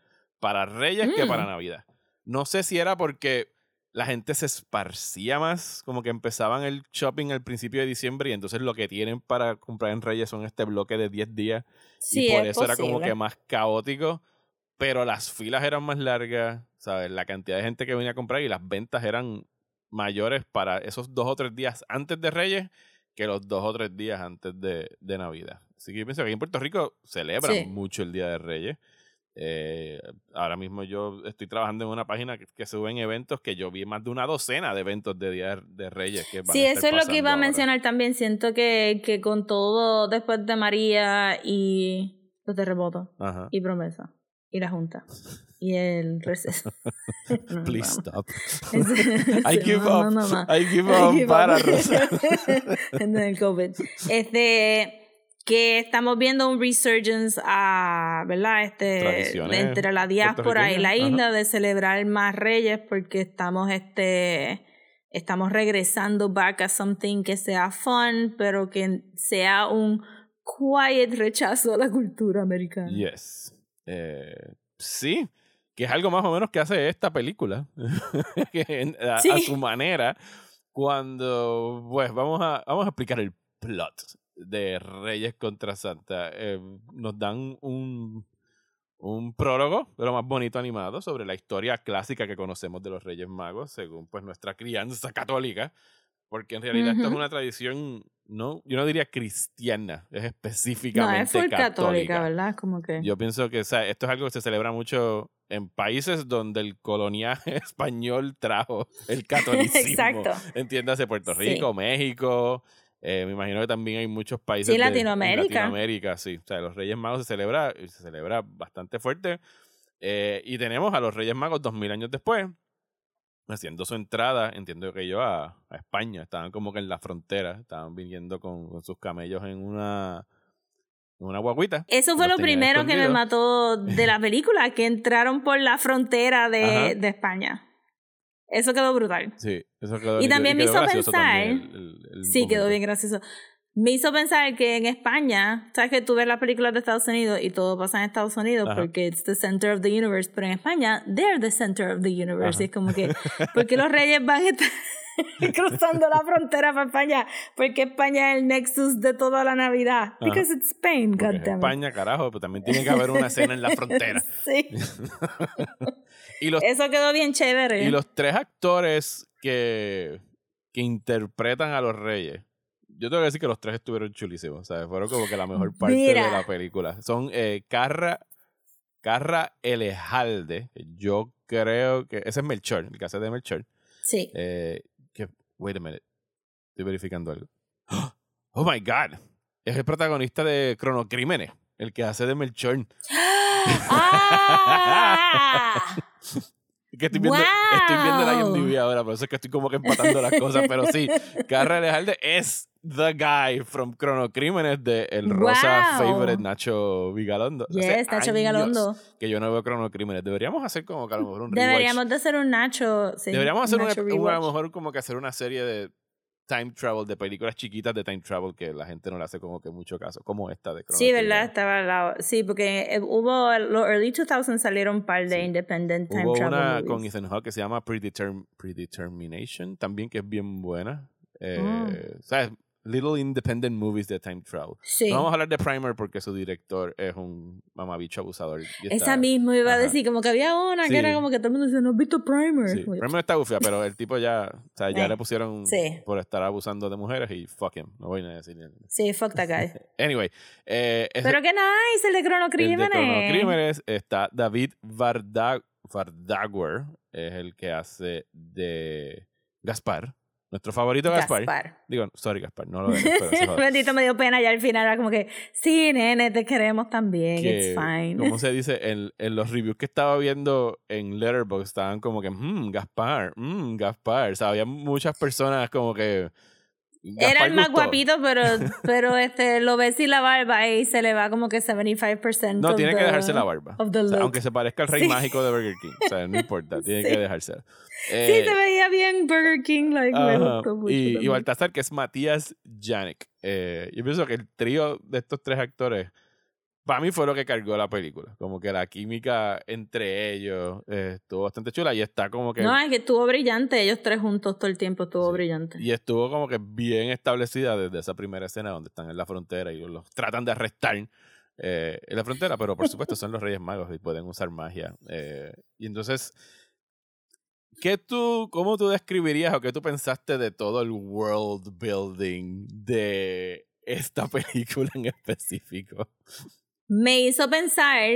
para Reyes que para Mm. Navidad. No sé si era porque la gente se esparcía más, como que empezaban el shopping al principio de diciembre y entonces lo que tienen para comprar en Reyes son este bloque de 10 días Sí, y por es eso era como que más caótico, pero las filas eran más largas, ¿sabes? La cantidad de gente que venía a comprar y las ventas eran mayores para esos dos o tres días antes de Reyes que los dos o tres días antes de, de Navidad. Así que yo pienso que aquí en Puerto Rico celebran Sí. mucho el Día de Reyes. Eh, ahora mismo yo estoy trabajando en una página que, que suben eventos que yo vi más de una docena de eventos de Día de Reyes. Que van Sí, a estar eso es lo que iba a ahora. mencionar también. Siento que, que con todo después de María y los terremotos Ajá. y promesa y la junta y el receso. No, Please stop. I give no, up. I give up. para. Rosa. El COVID. Este que estamos viendo un resurgence a, ¿verdad? Este entre la diáspora y la isla de celebrar más reyes porque estamos este estamos regresando back a something que sea fun, pero que sea un quiet rechazo a la cultura americana. Yes. Eh, sí, que es algo más o menos que hace esta película. A, a Sí. su manera. Cuando, pues, vamos a, vamos a explicar el plot de Reyes contra Santa. Eh, nos dan un, un prólogo, pero más bonito animado, sobre la historia clásica que conocemos de los Reyes Magos, según pues nuestra crianza católica. Porque en realidad esto es una tradición, no, yo no diría cristiana, es No, específicamente es full católica, católica. ¿verdad? Como que Yo pienso que o sea, esto es algo que se celebra mucho en países donde el coloniaje español trajo el catolicismo. Exacto. Entiéndase, Puerto Sí. Rico, México. Eh, me imagino que también hay muchos países Sí, de- en Latinoamérica. Latinoamérica, sí. O sea, los Reyes Magos se celebra, se celebra bastante fuerte. Eh, y tenemos a los Reyes Magos dos mil años después, haciendo su entrada, entiendo que yo, a, a España. Estaban como que en la frontera, estaban viniendo con, con sus camellos en una, en una guaguita. Eso fue lo primero que me mató de la película, que entraron por la frontera de, de España. Eso quedó brutal. Sí, eso quedó Y también me quedó hizo gracioso también pensar- el- el- Sí, quedó momento. bien gracioso. Me hizo pensar que en España, sabes que tú ves las películas de Estados Unidos y todo pasa en Estados Unidos Ajá. porque it's the center of the universe, pero en España, they're the center of the universe. Ajá. Y es como que, ¿por qué los reyes van a estar cruzando la frontera para España? Porque España es el nexus de toda la Navidad. Because it's Spain, goddammit. España, carajo, pero también tiene que haber una escena en la frontera. sí. y los Eso quedó bien chévere. Y los tres actores que, que interpretan a los reyes, yo tengo que decir que los tres estuvieron chulísimos, ¿sabes? Fueron como que la mejor parte Mira. de la película. Son eh, Carra, Carra Elejalde, yo creo que... Ese es Melchor, el que hace de Melchor. Sí. Eh, que, wait a minute, estoy verificando algo. Oh my God, es el protagonista de Cronocrímenes, el que hace de Melchor. ¡Ah! Que estoy viendo, estoy viendo la ¡Wow! IMDb ahora, por eso es que estoy como que empatando las cosas, pero sí, Carra Alejalde es the guy from Cronocrímenes de el rosa favorite Nacho Vigalondo. Hace Yes, Nacho Vigalondo. Que yo no veo Cronocrímenes. Deberíamos hacer como que a lo mejor un rewatch. Deberíamos de hacer un Nacho. sí, Deberíamos hacer Nacho ep- un- a lo mejor como que hacer una serie de time travel, de películas chiquitas de time travel que la gente no le hace como que mucho caso, como esta de Sí, Cronocrímenes. ¿verdad? Estaba al lado. Sí, porque eh, hubo, los early 2000 salieron un par de Sí. independent time Hubo travel una movies. con Ethan Hawke que se llama Predeterm- Predetermination, también que es bien buena. Eh, Mm. ¿Sabes? Little Independent Movies de Time Travel. Sí. No vamos a hablar de Primer porque su director es un mamabicho abusador. y está- Esa misma iba a ajá. decir, como que había una Sí. que era como que todo el mundo decía, no has visto Primer. Sí, Primer está bufia, pero el tipo ya, o sea, ya Eh, le pusieron por estar abusando de mujeres y fuck him. No voy a decir nada. Sí, fuck that guy. Anyway, eh, ese- Pero qué nice, el de el de Cronocrímenes. Cronocrímenes está David Vardag Vardaguer, es el que hace de Gaspar. Nuestro favorito Gaspar. Gaspar. Digo, sorry Gaspar, no lo joda. Bendito me dio pena ya al final era como que, sí, nene, te queremos también, que, it's fine. como se dice, en, en los reviews que estaba viendo en Letterboxd estaban como que, mmm, Gaspar, mmm, Gaspar. O sea, había muchas personas como que... Era el más gustó. guapito, pero, pero este, lo ves y la barba y se le va como que 75%. No, tiene que dejarse la barba. O sea, aunque se parezca al rey Sí. mágico de Burger King. O sea, no importa, tiene Sí. que dejársela. Sí, Eh, se veía bien Burger King, like, me Ajá. gustó mucho. Y, y. Baltasar, que es Matías Janek. Eh, yo pienso que el trío de estos tres actores, para mí fue lo que cargó la película. Como que la química entre ellos eh, estuvo bastante chula y está como que... No, es que estuvo brillante, ellos tres juntos todo el tiempo estuvo Sí. brillante. Y estuvo como que bien establecida desde esa primera escena donde están en la frontera y los tratan de arrestar eh, en la frontera, pero por supuesto son los Reyes Magos y pueden usar magia. eh, y entonces, ¿qué tú, ¿cómo tú describirías o qué tú pensaste de todo el world building de esta película en específico? Me hizo pensar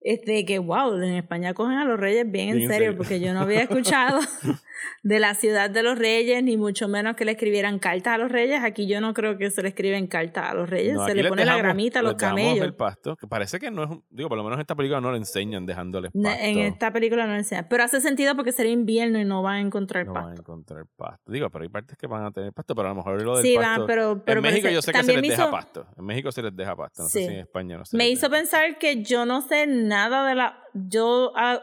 este, que, wow, en España cogen a los reyes bien, Bien en en serio, serio. porque yo no había escuchado de la ciudad de los reyes, ni mucho menos que le escribieran cartas a los reyes. Aquí yo no creo que se le escriben cartas a los reyes, No, se le pone la dejamos- gramita a los camellos. el pasto, que parece que no es, digo, por lo menos en esta película no le enseñan dejándoles pasto. En esta película no enseña. Pero hace sentido porque sería invierno y no van a encontrar no van a pasto. encontrar pasto. Digo, pero hay partes que van a tener pasto, pero a lo mejor lo del Sí, pasto... van, pero, pero en México yo sé que se les me deja hizo- pasto. En México se les deja pasto. No sé Sí. si en España no se Me hizo deja. pensar que yo no sé nada de la. Yo, ah,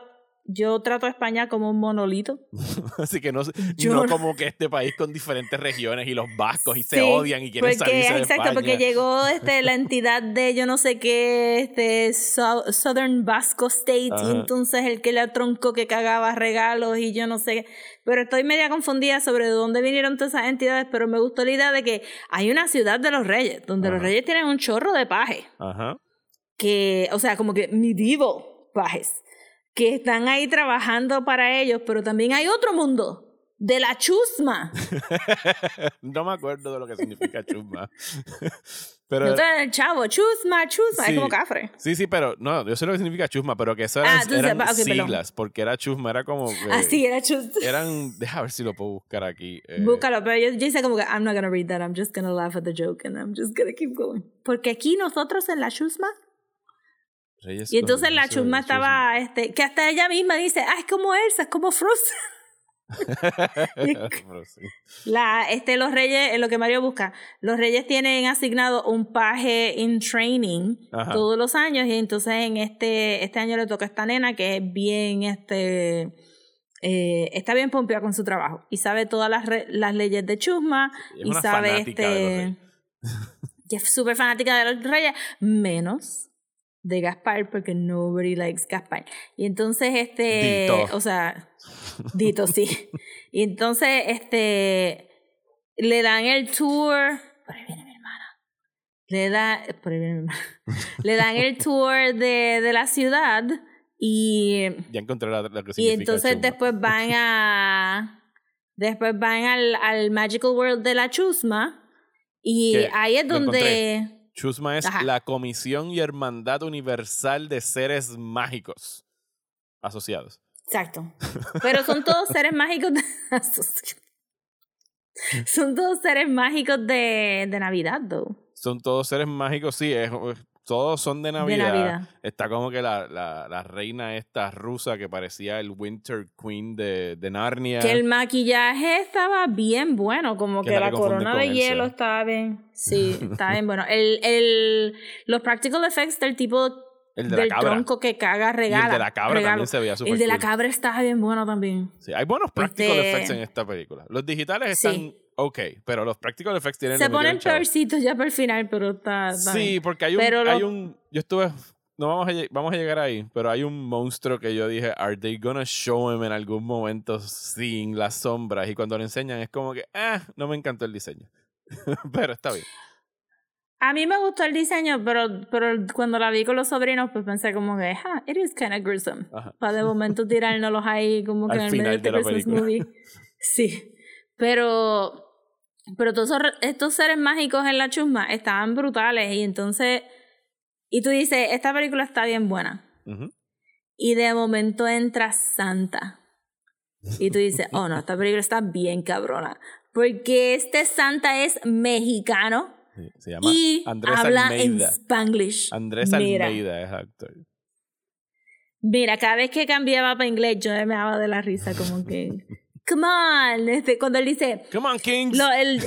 yo trato a España como un monolito. Así que no, Yo no como que este país con diferentes regiones y los vascos y se odian y quieren porque, salirse de exacto, España. porque llegó este, la entidad de yo no sé qué, este Sou- Southern Vasco State, Ajá. y entonces el que le tronco que cagaba regalos y yo no sé qué. Pero estoy media confundida sobre de dónde vinieron todas esas entidades, pero me gustó la idea de que hay una ciudad de los reyes, donde los reyes tienen un chorro de paje. Ajá. Que, o sea, como que medieval pajes, que están ahí trabajando para ellos, pero también hay otro mundo, de la chusma. no me acuerdo de lo que significa chusma. pero, No el chavo, chusma, chusma, Sí. es como cafre. sí, sí, pero no, yo sé lo que significa chusma, pero que eso eran, Ah, eran sepas, ok, perdón. siglas, porque era chusma, era como... que- Así era chusma. Eran, deja ver si lo puedo buscar aquí. eh, Búscalo, pero yo, yo hice como que, I'm not gonna read that, I'm just gonna laugh at the joke and I'm just gonna keep going. Porque aquí nosotros en la chusma, Reyes y entonces la chusma estaba, este, que hasta ella misma dice, ah, es como Elsa, es como Frozen. La, este, los reyes, en lo que Mario busca, los reyes tienen asignado un paje in training Ajá. todos los años y entonces en este, este año le toca a esta nena que es bien, este, eh, está bien pompeada con su trabajo y sabe todas las, re- las leyes de Chusma y sabe este, y es súper fanática de los reyes, menos de Gaspar porque nobody likes Gaspar. Y entonces este, Dito. o sea, Dito sí. Y entonces este le dan el tour, por ahí viene mi hermana. Le da, por ahí viene mi hermana. Le dan el tour de, de la ciudad y Ya encontré la, que y entonces después van a. Después van al, al Magical World de la Chusma. Y ahí es donde. Chusma es Ajá. la Comisión y Hermandad Universal de Seres Mágicos asociados. Exacto. Pero son todos seres mágicos de. son todos seres mágicos de, de Navidad, though. Son todos seres mágicos, sí, es- es- todos son de Navidad. Navidad. Está como que la, la, la reina esta rusa que parecía el Winter Queen de, de Narnia. Que el maquillaje estaba bien bueno, como Que que, la corona de hielo estaba bien. Sí, estaba bien bueno. El, el, los practical effects del tipo El de la del cabra. tronco que caga y regala. el de la cabra regalo. también se veía súper El de la cabra estaba bien bueno también. Sí, hay buenos practical Este- effects en esta película. Los digitales Sí. Ok, pero los practical effects tienen Se ponen peorcitos ya para el final, pero está, está Sí, bien. porque hay un, Pero hay lo- un. Yo estuve. No vamos a, vamos a llegar ahí, pero hay un monstruo que yo dije, ¿Are they gonna show him en algún momento sin las sombras? Y cuando lo enseñan es como que, ah, no me encantó el diseño. pero está bien. A mí me gustó el diseño, pero, pero cuando la vi con los sobrinos, pues pensé como que, ah, it is kind of gruesome. Ajá. Para de momento tirárnoslos ahí como que Al en el medio de de la Christmas película. movie. Sí. Pero, pero todos estos seres mágicos en la chusma estaban brutales. Y entonces, y tú dices, esta película está bien buena. Y de momento entra Santa. Y tú dices, oh no, esta película está bien cabrona. Porque este Santa es mexicano Sí, Se llama y Andrés habla Almeida. en Spanglish. Andrés Mira, Almeida es actor. Mira, cada vez que cambiaba para inglés, yo me daba de la risa, como que, come on, este, cuando él dice, Come on, Kings. lo, el,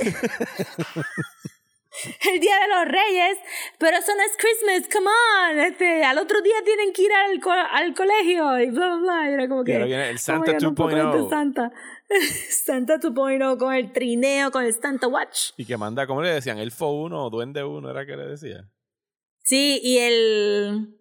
el día de los reyes, pero eso no es Christmas, come on, este, al otro día tienen que ir al, co- al colegio y bla, bla, bla. Y era como que, ahora viene el oh Santa con 2.0. este Santa. Santa 2.0 con el trineo, con el Santa Watch. Y que manda, ¿cómo le decían? Elfo 1 o Duende 1 era que le decía. Sí, y el,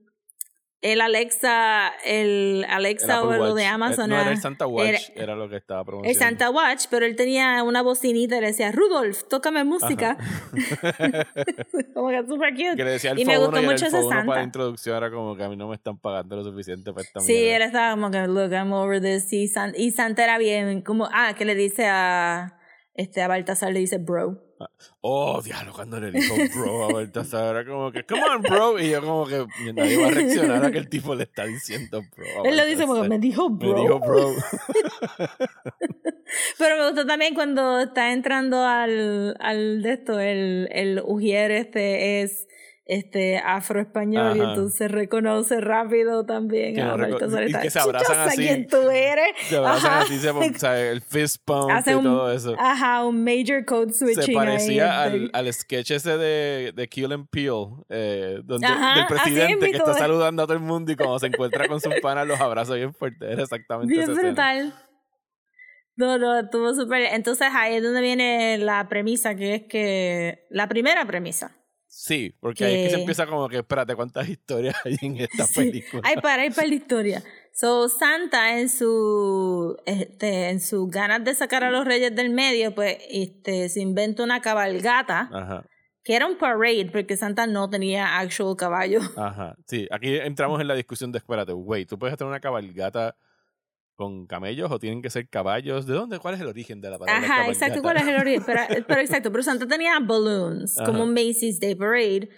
el Alexa, el El Alexa Apple o lo de. Amazon Eh, No, era el Santa Watch, era- era, lo que estaba el promocionando. Santa Watch, pero él tenía una bocinita y le decía, Rudolph, tócame música. como que super cute. Que le decía el y me gustó 1 y el mucho ese 1 para la Santa. introducción era como que a mí no me están pagando lo suficiente para esta Sí, mierda. él estaba como que, look, I'm over this. Y, San- y Santa era bien, como, ah, que le dice a, este, a Baltasar, le dice bro. Oh, diablo, cuando le dijo bro a Baltasar, era como que, come on, bro. Y yo como que nadie va a reaccionar a que el tipo le está diciendo bro. Él lo dice como, me dijo Me bro. dijo bro. Pero me gustó también cuando está entrando al, al de esto, el, el Ujier este es este afroespañol y entonces reconoce rápido también Que a Baltasar. y que se abrazan "Yo sé así". quién tú eres. Se abrazan Ajá. así, se o sea, el fist pump Hace y un, todo eso. Ajá, un major code switching Se parecía al, al sketch ese de, de Kill and Peel, eh, donde, Ajá, del presidente que está saludando a todo el mundo y cuando se encuentra con sus panas los abraza bien fuerte. Era exactamente Bien escena. brutal. No, no, estuvo súper. Entonces ahí es donde viene la premisa, que es que. La primera premisa. Sí, porque ahí es que se empieza como que, espérate, ¿cuántas historias hay en esta Sí. película? Hay para, hay para la historia. So, Santa en su este, en sus ganas de sacar a los reyes del medio, pues este, se inventa una cabalgata, Ajá, que era un parade, porque Santa no tenía actual caballo. ajá. Sí, aquí entramos en la discusión de, espérate, wait, ¿tú puedes hacer una cabalgata con camellos o tienen que ser caballos? ¿De dónde? ¿Cuál es el origen de la palabra Ajá, exacto, ¿cuál es el origen? Pero, pero exacto, pero Santa tenía balloons, como Ajá. un Macy's Day Parade.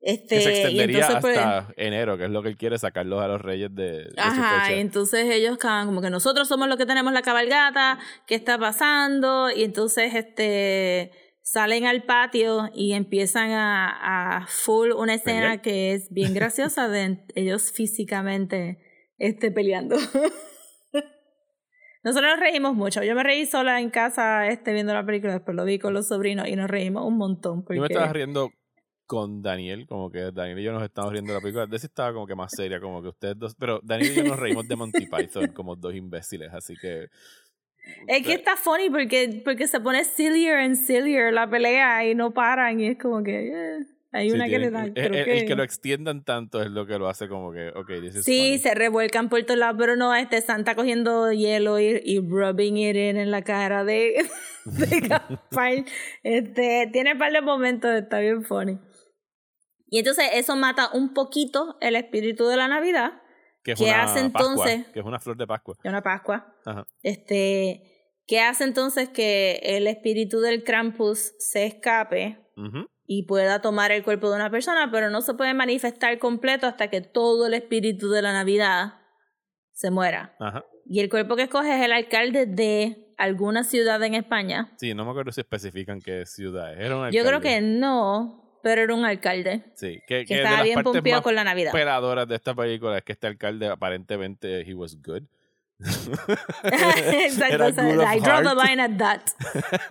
Este, Que se y extendería entonces, pues, hasta enero, que es lo que él quiere sacarlos a los reyes de, de su Ajá, fecha. y entonces ellos estaban como que nosotros somos los que tenemos la cabalgata, ¿qué está pasando? Y entonces este salen al patio y empiezan a, a full una escena ¿Pelear? que es bien graciosa de ellos físicamente este, peleando. Nosotros nos reímos mucho. Yo me reí sola en casa este, viendo la película, después lo vi con los sobrinos y nos reímos un montón. Porque... Yo me estaba riendo con Daniel, como que Daniel y yo nos estábamos riendo de la película. De sí estaba como que más seria, como que ustedes dos. Pero Daniel y yo nos reímos de Monty Python como dos imbéciles, así que. Es que está funny porque, porque se pone sillier and sillier la pelea y no paran y es como que eh, hay Sí, una que le tienen- da. el, creo el- que... el que lo extiendan tanto es lo que lo hace como que, ok, this is Sí, funny. se revuelcan por todos lados, pero no, este Santa cogiendo hielo y, y rubbing it in en la cara de, de. Este, tiene un par de momentos, está bien funny. Y entonces eso mata un poquito el espíritu de la Navidad, que es ¿qué una hace Pascua, entonces? que es una flor de Pascua. de una Pascua. Ajá. Este, ¿qué hace entonces que el espíritu del Krampus se escape Ujú. Y pueda tomar el cuerpo de una persona, pero no se puede manifestar completo hasta que todo el espíritu de la Navidad se muera. Ajá. Y el cuerpo que escoge es el alcalde de alguna ciudad en España. Sí, no me acuerdo si especifican qué ciudad es. Era un Yo creo que no, pero era un alcalde Sí, que, que que de estaba las bien pompeado con la Navidad. peladoras de esta película es que este alcalde aparentemente he was good. exacto, Era o sea, good of I draw the line at that.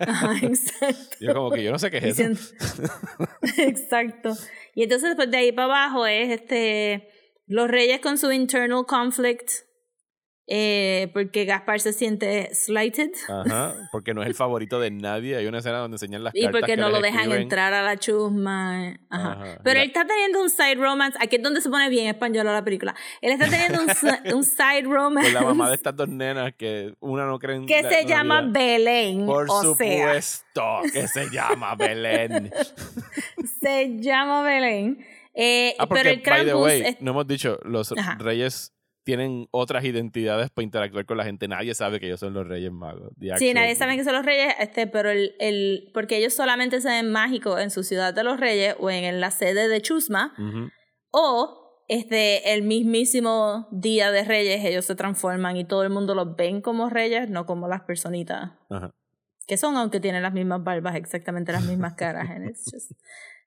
Ajá, exacto. Yo como que yo no sé qué es eso. Exacto. Y entonces, pues de ahí para abajo es este los reyes con su internal conflict. Eh, porque Gaspar se siente slighted. Ajá, porque no es el favorito de nadie. Hay una escena donde enseñan las Y cartas porque que no lo dejan escriben. entrar a la chusma. Ajá. Ajá, Pero y él está teniendo un side romance. Aquí es donde se pone bien español a la película. Él está teniendo un, un side romance. Con la mamá de estas dos nenas que una no cree en que la se llama. Belén. Por o sea, supuesto que se llama Belén. se llama Belén. Eh, Ah, porque, pero el by the way, es- no hemos dicho, los Ajá. reyes tienen otras identidades para interactuar con la gente. Nadie sabe que ellos son los reyes magos. The Sí, nadie sabe que son los reyes, este, pero el, el, porque ellos solamente se ven mágicos en su ciudad de los reyes o en, en la sede de Chusma, Ujú. o este, el mismísimo día de reyes, ellos se transforman y todo el mundo los ven como reyes, no como las personitas Ajá. que son, aunque tienen las mismas barbas, exactamente las mismas caras. just-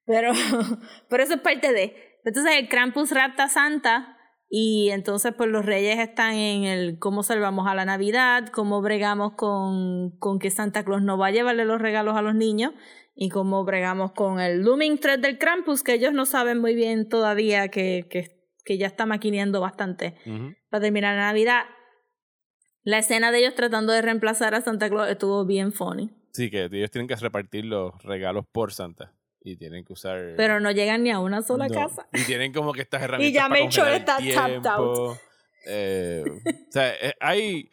Pero, pero eso es parte de. Entonces el Krampus rapta Santa y entonces pues los reyes están en el cómo salvamos a la Navidad, cómo bregamos con, con que Santa Claus no va a llevarle los regalos a los niños y cómo bregamos con el looming thread del Krampus que ellos no saben muy bien todavía que, que, que ya está maquineando bastante para terminar la Navidad. La escena de ellos tratando de reemplazar a Santa Claus estuvo bien funny. Sí, que ellos tienen que repartir los regalos por Santa. Y tienen que usar. Pero no llegan ni a una sola No. casa. Y tienen como que estas herramientas. ya para Melchor está tapped out. tiempo. Eh, o sea, eh, hay,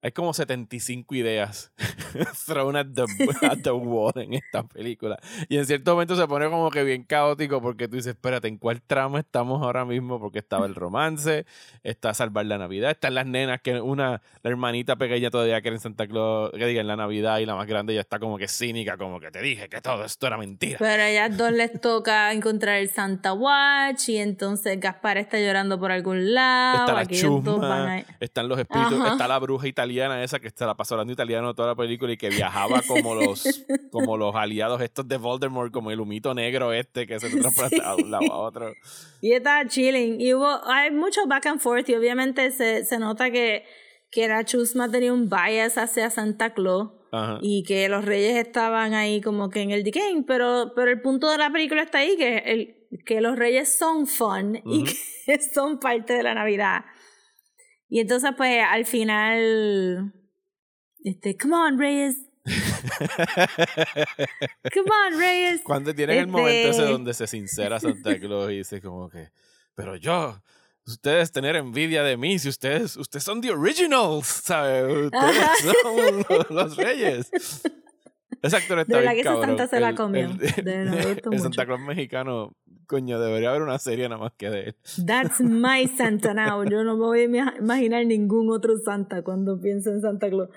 hay como 75 ideas thrown at the, at the wall en esta película. Y en cierto momento se pone como que bien caótico porque tú dices, espérate, ¿en cuál trama estamos ahora mismo? Porque estaba el romance, está salvar la Navidad, están las nenas, que una, la hermanita pequeña todavía que era en Santa Claus, que diga en la Navidad, y la más grande ya está como que cínica, como que te dije que todo esto era mentira. Pero a ellas dos les toca encontrar el Santa Watch y entonces Gaspar está llorando por algún lado. está la chusma, a- están los espíritus, Ajá. está la bruja italiana esa que se la pasó hablando italiano toda la película y que viajaba como los como los aliados estos de Voldemort, como el humito negro este que se transporta de un lado a otro. Y está chilling. Y hubo, hay mucho back and forth y obviamente se, se nota que, que la chusma tenía un bias hacia Santa Claus. Ajá. y que los reyes estaban ahí como que en el decay, pero, pero el punto de la película está ahí, que, el, que los reyes son fun y Ujú. que son parte de la Navidad. Y entonces pues al final, este, come on reyes, come on reyes. Cuando tienen el Este- momento ese donde se sincera Santa Claus y dice como que, pero yo, ustedes tener envidia de mí, si ustedes, ustedes son the originals, ¿sabes? Ustedes son los, los reyes. Ese actor está De verdad bien que ese cabrón. Santa se la El- comió. el- De verdad, el mucho. Santa Claus mexicano, coño, debería haber una serie nada más que de él. That's my Santa now. Yo no me voy a ima- imaginar ningún otro Santa cuando pienso en Santa Claus.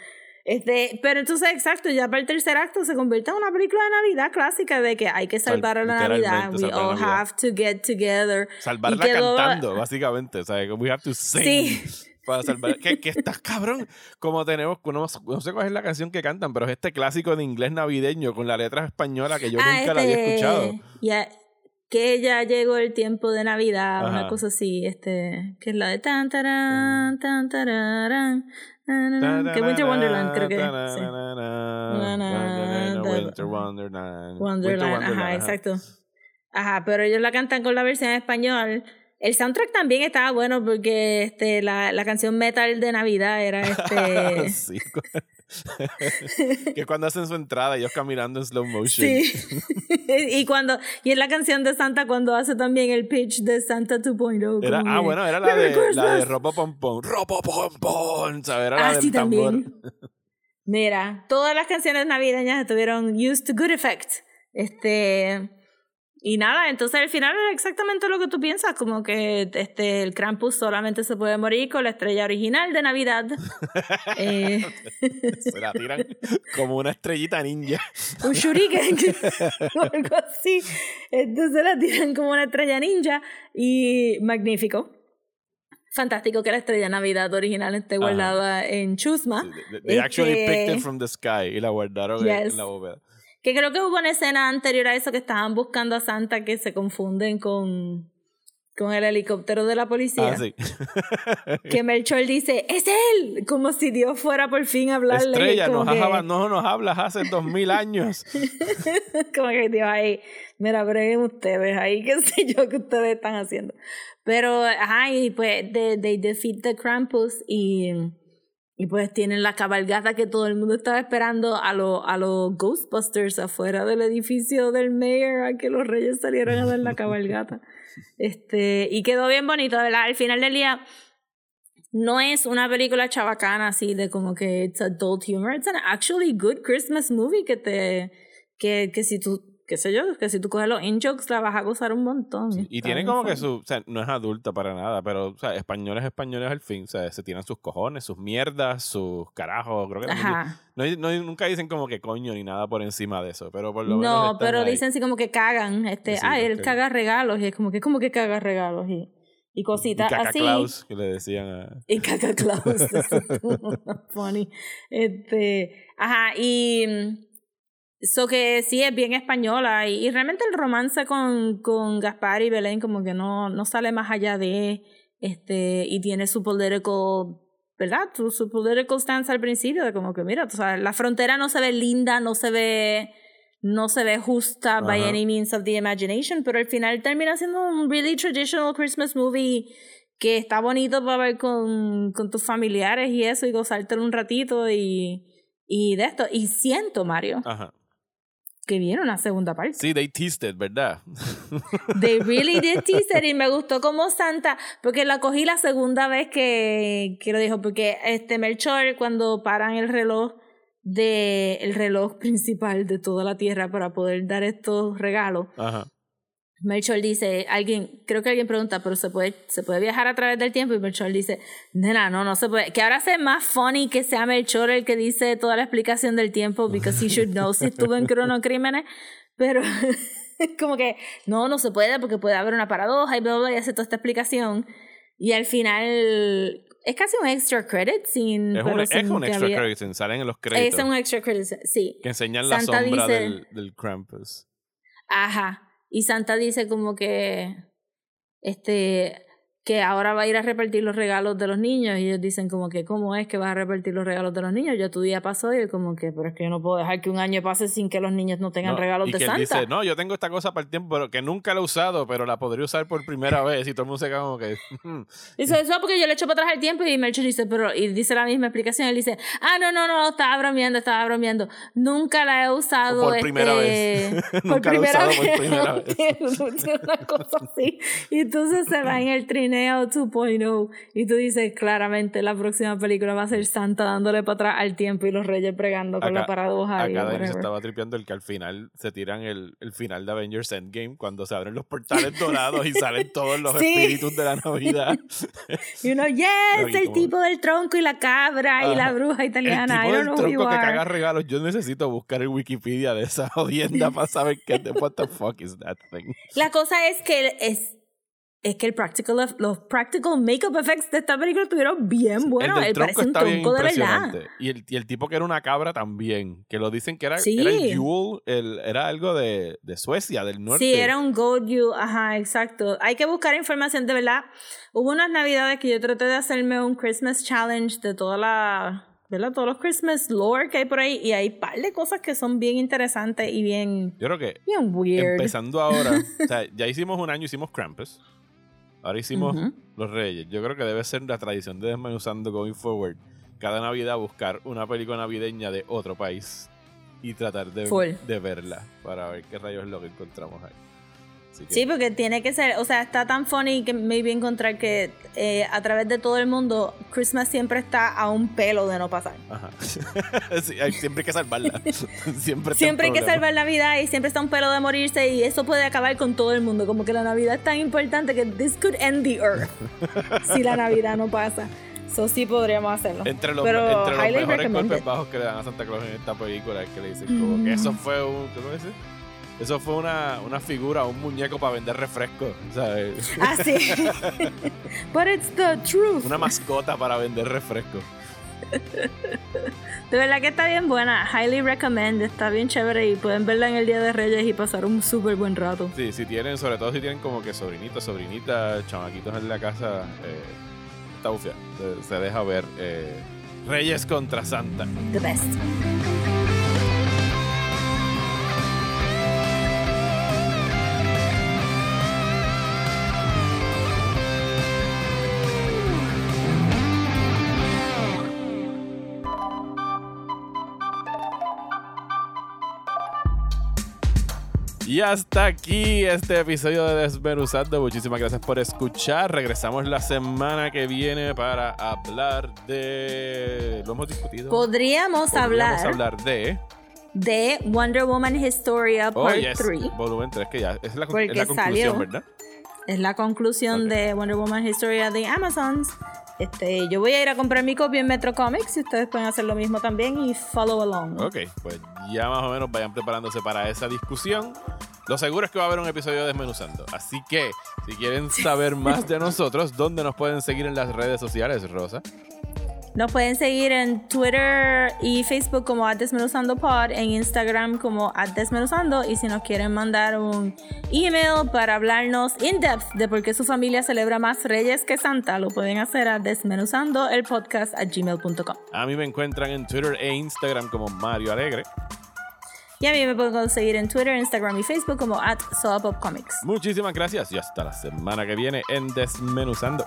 Este, pero entonces, exacto, ya para el tercer acto se convierte en una película de Navidad clásica de que hay que Sal- salvar a la Navidad. We all Navidad. have to get together. Salvarla cantando, básicamente. O sea, we have to sing Sí. para salvar. Que, que está cabrón. Como tenemos, no, no sé cuál es la canción que cantan, pero es este clásico de inglés navideño con la letra española que yo Ah, nunca la había este, escuchado. ya- que ya llegó el tiempo de Navidad, una cosa así, este, que es la de tan tarán, tan tararán, que Winter Wonderland creo que Winter Wonderland. Wonderland, ajá, exacto. Ajá, pero ellos la cantan con la versión en español. El soundtrack también estaba bueno porque este, la, la canción metal de Navidad era este. sí. que cuando hacen su entrada, ellos caminando en slow motion. sí. y cuando y es la canción de Santa cuando hace también el pitch de Santa 2.0. Era, como ah, bueno, era la "Merry de, la de Christmas". Pompón. Ropo Pompón. ¿sabes? Era la Ah, del sí, también. Mira, todas las canciones navideñas estuvieron used to good effect. Este. Y nada, entonces al final era exactamente lo que tú piensas, como que este, el Krampus solamente se puede morir con la estrella original de Navidad. Eh, Se la tiran como una estrellita ninja. un shuriken o algo así. Entonces la tiran como una estrella ninja y magnífico. Fantástico que la estrella Navidad original esté guardada en Chusma. They, they actually picked it from the sky y la guardaron Yes. en la bóveda. Que creo que hubo una escena anterior a eso que estaban buscando a Santa que se confunden con, con el helicóptero de la policía. Ah, sí. Que Melchor dice, ¡es él! Como si Dios fuera por fin a hablarle. Estrella, nos, que- no nos hablas hace dos mil años. como que Dios ahí, mira, breguen ustedes ahí, qué sé yo que ustedes están haciendo. Pero, ajá, y pues, they, they defeat the Krampus y, y pues tienen la cabalgata que todo el mundo estaba esperando a los a los Ghostbusters afuera del edificio del mayor a que los reyes salieran a dar la cabalgata. Este, y quedó bien bonito, ¿verdad? Al final del día, no es una película chabacana así de como que it's adult humor. It's an actually good Christmas movie que te que, que si tú qué sé yo, que si tú coges los in-jokes la vas a gozar un montón. Y Está tiene bien como que su, o sea, no es adulta para nada, pero, o sea, españoles, españoles al fin, o sea, se tiran sus cojones, sus mierdas, sus carajos, creo que no- Ajá. no, nunca dicen como que coño ni nada por encima de eso, pero por lo menos No, pero ahí. dicen así como que cagan, este, Sí, ah, él caga regalos y es como que como que caga regalos y y y cositas Caca así. Klaus, que le decían a... Y caca Klaus. funny. Este, ajá, y eso que sí es bien española y, y realmente el romance con, con Gaspar y Belén como que no, no sale más allá de este y tiene su political ¿verdad? Su, su political stance al principio de como que mira, tú sabes, la frontera no se ve linda, no se ve no se ve justa by Ajá. any means of the imagination, pero al final termina siendo un really traditional Christmas movie que está bonito para ver con, con tus familiares y eso y gozártelo un ratito y, y de esto. Y siento, Mario, Ajá. Que viene una segunda parte. Sí, they teased it, ¿verdad? They really did tease it y me gustó como Santa, porque la cogí la segunda vez que, que lo dijo, porque este Melchor cuando paran el reloj de el reloj principal de toda la tierra para poder dar estos regalos, Ajá. Melchor dice, alguien, creo que alguien pregunta, pero se puede, se puede viajar a través del tiempo y Melchor dice, nena, no, no se puede. Que ahora sea más funny que sea Melchor el que dice toda la explicación del tiempo, because he should know si estuvo en cronocrímenes, pero como que no, no se puede porque puede haber una paradoja y bla, bla, bla, y hace toda esta explicación. Y al final es casi un extra credit sin... Es un, es sin un extra había- credit, salen en los créditos. Es un extra credit, sí. Que enseñan la Santa sombra dice- del, del Krampus. Ajá. Y Santa dice como que este que ahora va a ir a repartir los regalos de los niños y ellos dicen como que cómo es que vas a repartir los regalos de los niños ya tu día pasó y él como que pero es que yo no puedo dejar que un año pase sin que los niños no tengan No, regalos y de que él Santa dice, no, yo tengo esta cosa para el tiempo, pero que nunca la he usado, pero la podría usar por primera vez. Y todo el mundo se queda como que... "Hmm". dice eso porque yo le echo para atrás el tiempo y Melchor dice pero y dice la misma explicación él dice ah no no no estaba bromeando estaba bromeando nunca la he usado Por este, primera vez. por Nunca la he primera usado por vez primera vez. una cosa así y entonces se va en el trineo 2.0 y tú dices claramente la próxima película va a ser Santa dándole para atrás al tiempo y los reyes pregando con la Acá- paradoja Acá Dani se estaba tripeando el que al final se tiran el, el final de Avengers Endgame cuando se abren los portales dorados y salen todos los Sí. espíritus de la Navidad. y uno yes el como- tipo del tronco y la cabra y la Ajá. bruja el italiana I tipo del tronco que caga regalos. Yo necesito buscar el Wikipedia de esa jodienda para saber qué what the fuck is that thing. La cosa es que es, es que el practical, los practical makeup effects de esta película estuvieron bien buenos. el tronco parece un tronco de verdad. Y el, y el tipo que era una cabra también, que lo dicen que era, Sí. era el Yule, el, era algo de, de Suecia, del norte. Sí, era un Gold You, ajá, exacto. Hay que buscar información de verdad. Hubo unas navidades que yo traté de hacerme un Christmas challenge de toda la, ¿verdad? Todos los Christmas lore que hay por ahí y hay un par de cosas que son bien interesantes y bien, Yo creo que bien weird. empezando ahora, o sea, ya hicimos un año, hicimos Krampus. Ahora hicimos. Los Reyes. Yo creo que debe ser la tradición de Desmenuzando going forward. Cada Navidad buscar una película navideña de otro país y tratar de, de verla para ver qué rayos es lo que encontramos ahí. Que- Sí, porque tiene que ser, o sea, está tan funny que maybe encontrar que eh, a través de todo el mundo Christmas siempre está a un pelo de no pasar. Ajá. Sí, hay- siempre hay que salvarla. siempre Siempre hay que salvar la vida y siempre está un pelo de morirse y eso puede acabar con todo el mundo. Como que la Navidad es tan importante que this could end the earth si la Navidad no pasa. Eso sí podríamos hacerlo. Entre los, Pero entre los mejores golpes bajos que le dan a Santa Claus en esta película es que le dicen como que eso fue un. ¿Cómo dice? Eso fue una, una figura, un muñeco para vender refrescos. ¿sabes? Ah, sí. But it's the truth. Una mascota para vender refrescos. De verdad que está bien buena. Highly recommend. Está bien chévere y pueden verla en el Día de Reyes y pasar un súper buen rato. Sí, si tienen, sobre todo si tienen como que sobrinitos, sobrinitas, chamaquitos en la casa, eh, está bufia. Se, se deja ver eh, Reyes contra Santa. The best. Y hasta aquí este episodio de Desmenuzando. Muchísimas gracias por escuchar. Regresamos la semana que viene para hablar de. Lo hemos discutido. Podríamos Podríamos hablar, hablar de. de Wonder Woman Historia Oh, Part yes, 3. Volumen 3, que ya es la, es la conclusión, salió. ¿verdad? Es la conclusión de Wonder Woman Historia de Amazons. Este, yo voy a ir a comprar mi copia en Metro Comics y ustedes pueden hacer lo mismo también y follow along. Ok, pues ya más o menos vayan preparándose para esa discusión. Lo seguro es que va a haber un episodio de desmenuzando. Así que, si quieren saber más de nosotros, ¿dónde nos pueden seguir en las redes sociales, Rosa? Nos pueden seguir en Twitter y Facebook como @desmenuzandopod, en Instagram como @desmenuzando y si nos quieren mandar un email para hablarnos in depth de por qué su familia celebra más Reyes que Santa, lo pueden hacer a desmenuzando el podcast a gmail.com. A mí me encuentran en Twitter e Instagram como Mario Alegre. Y a mí me pueden conseguir en Twitter, Instagram y Facebook como at. Muchísimas gracias y hasta la semana que viene en Desmenuzando.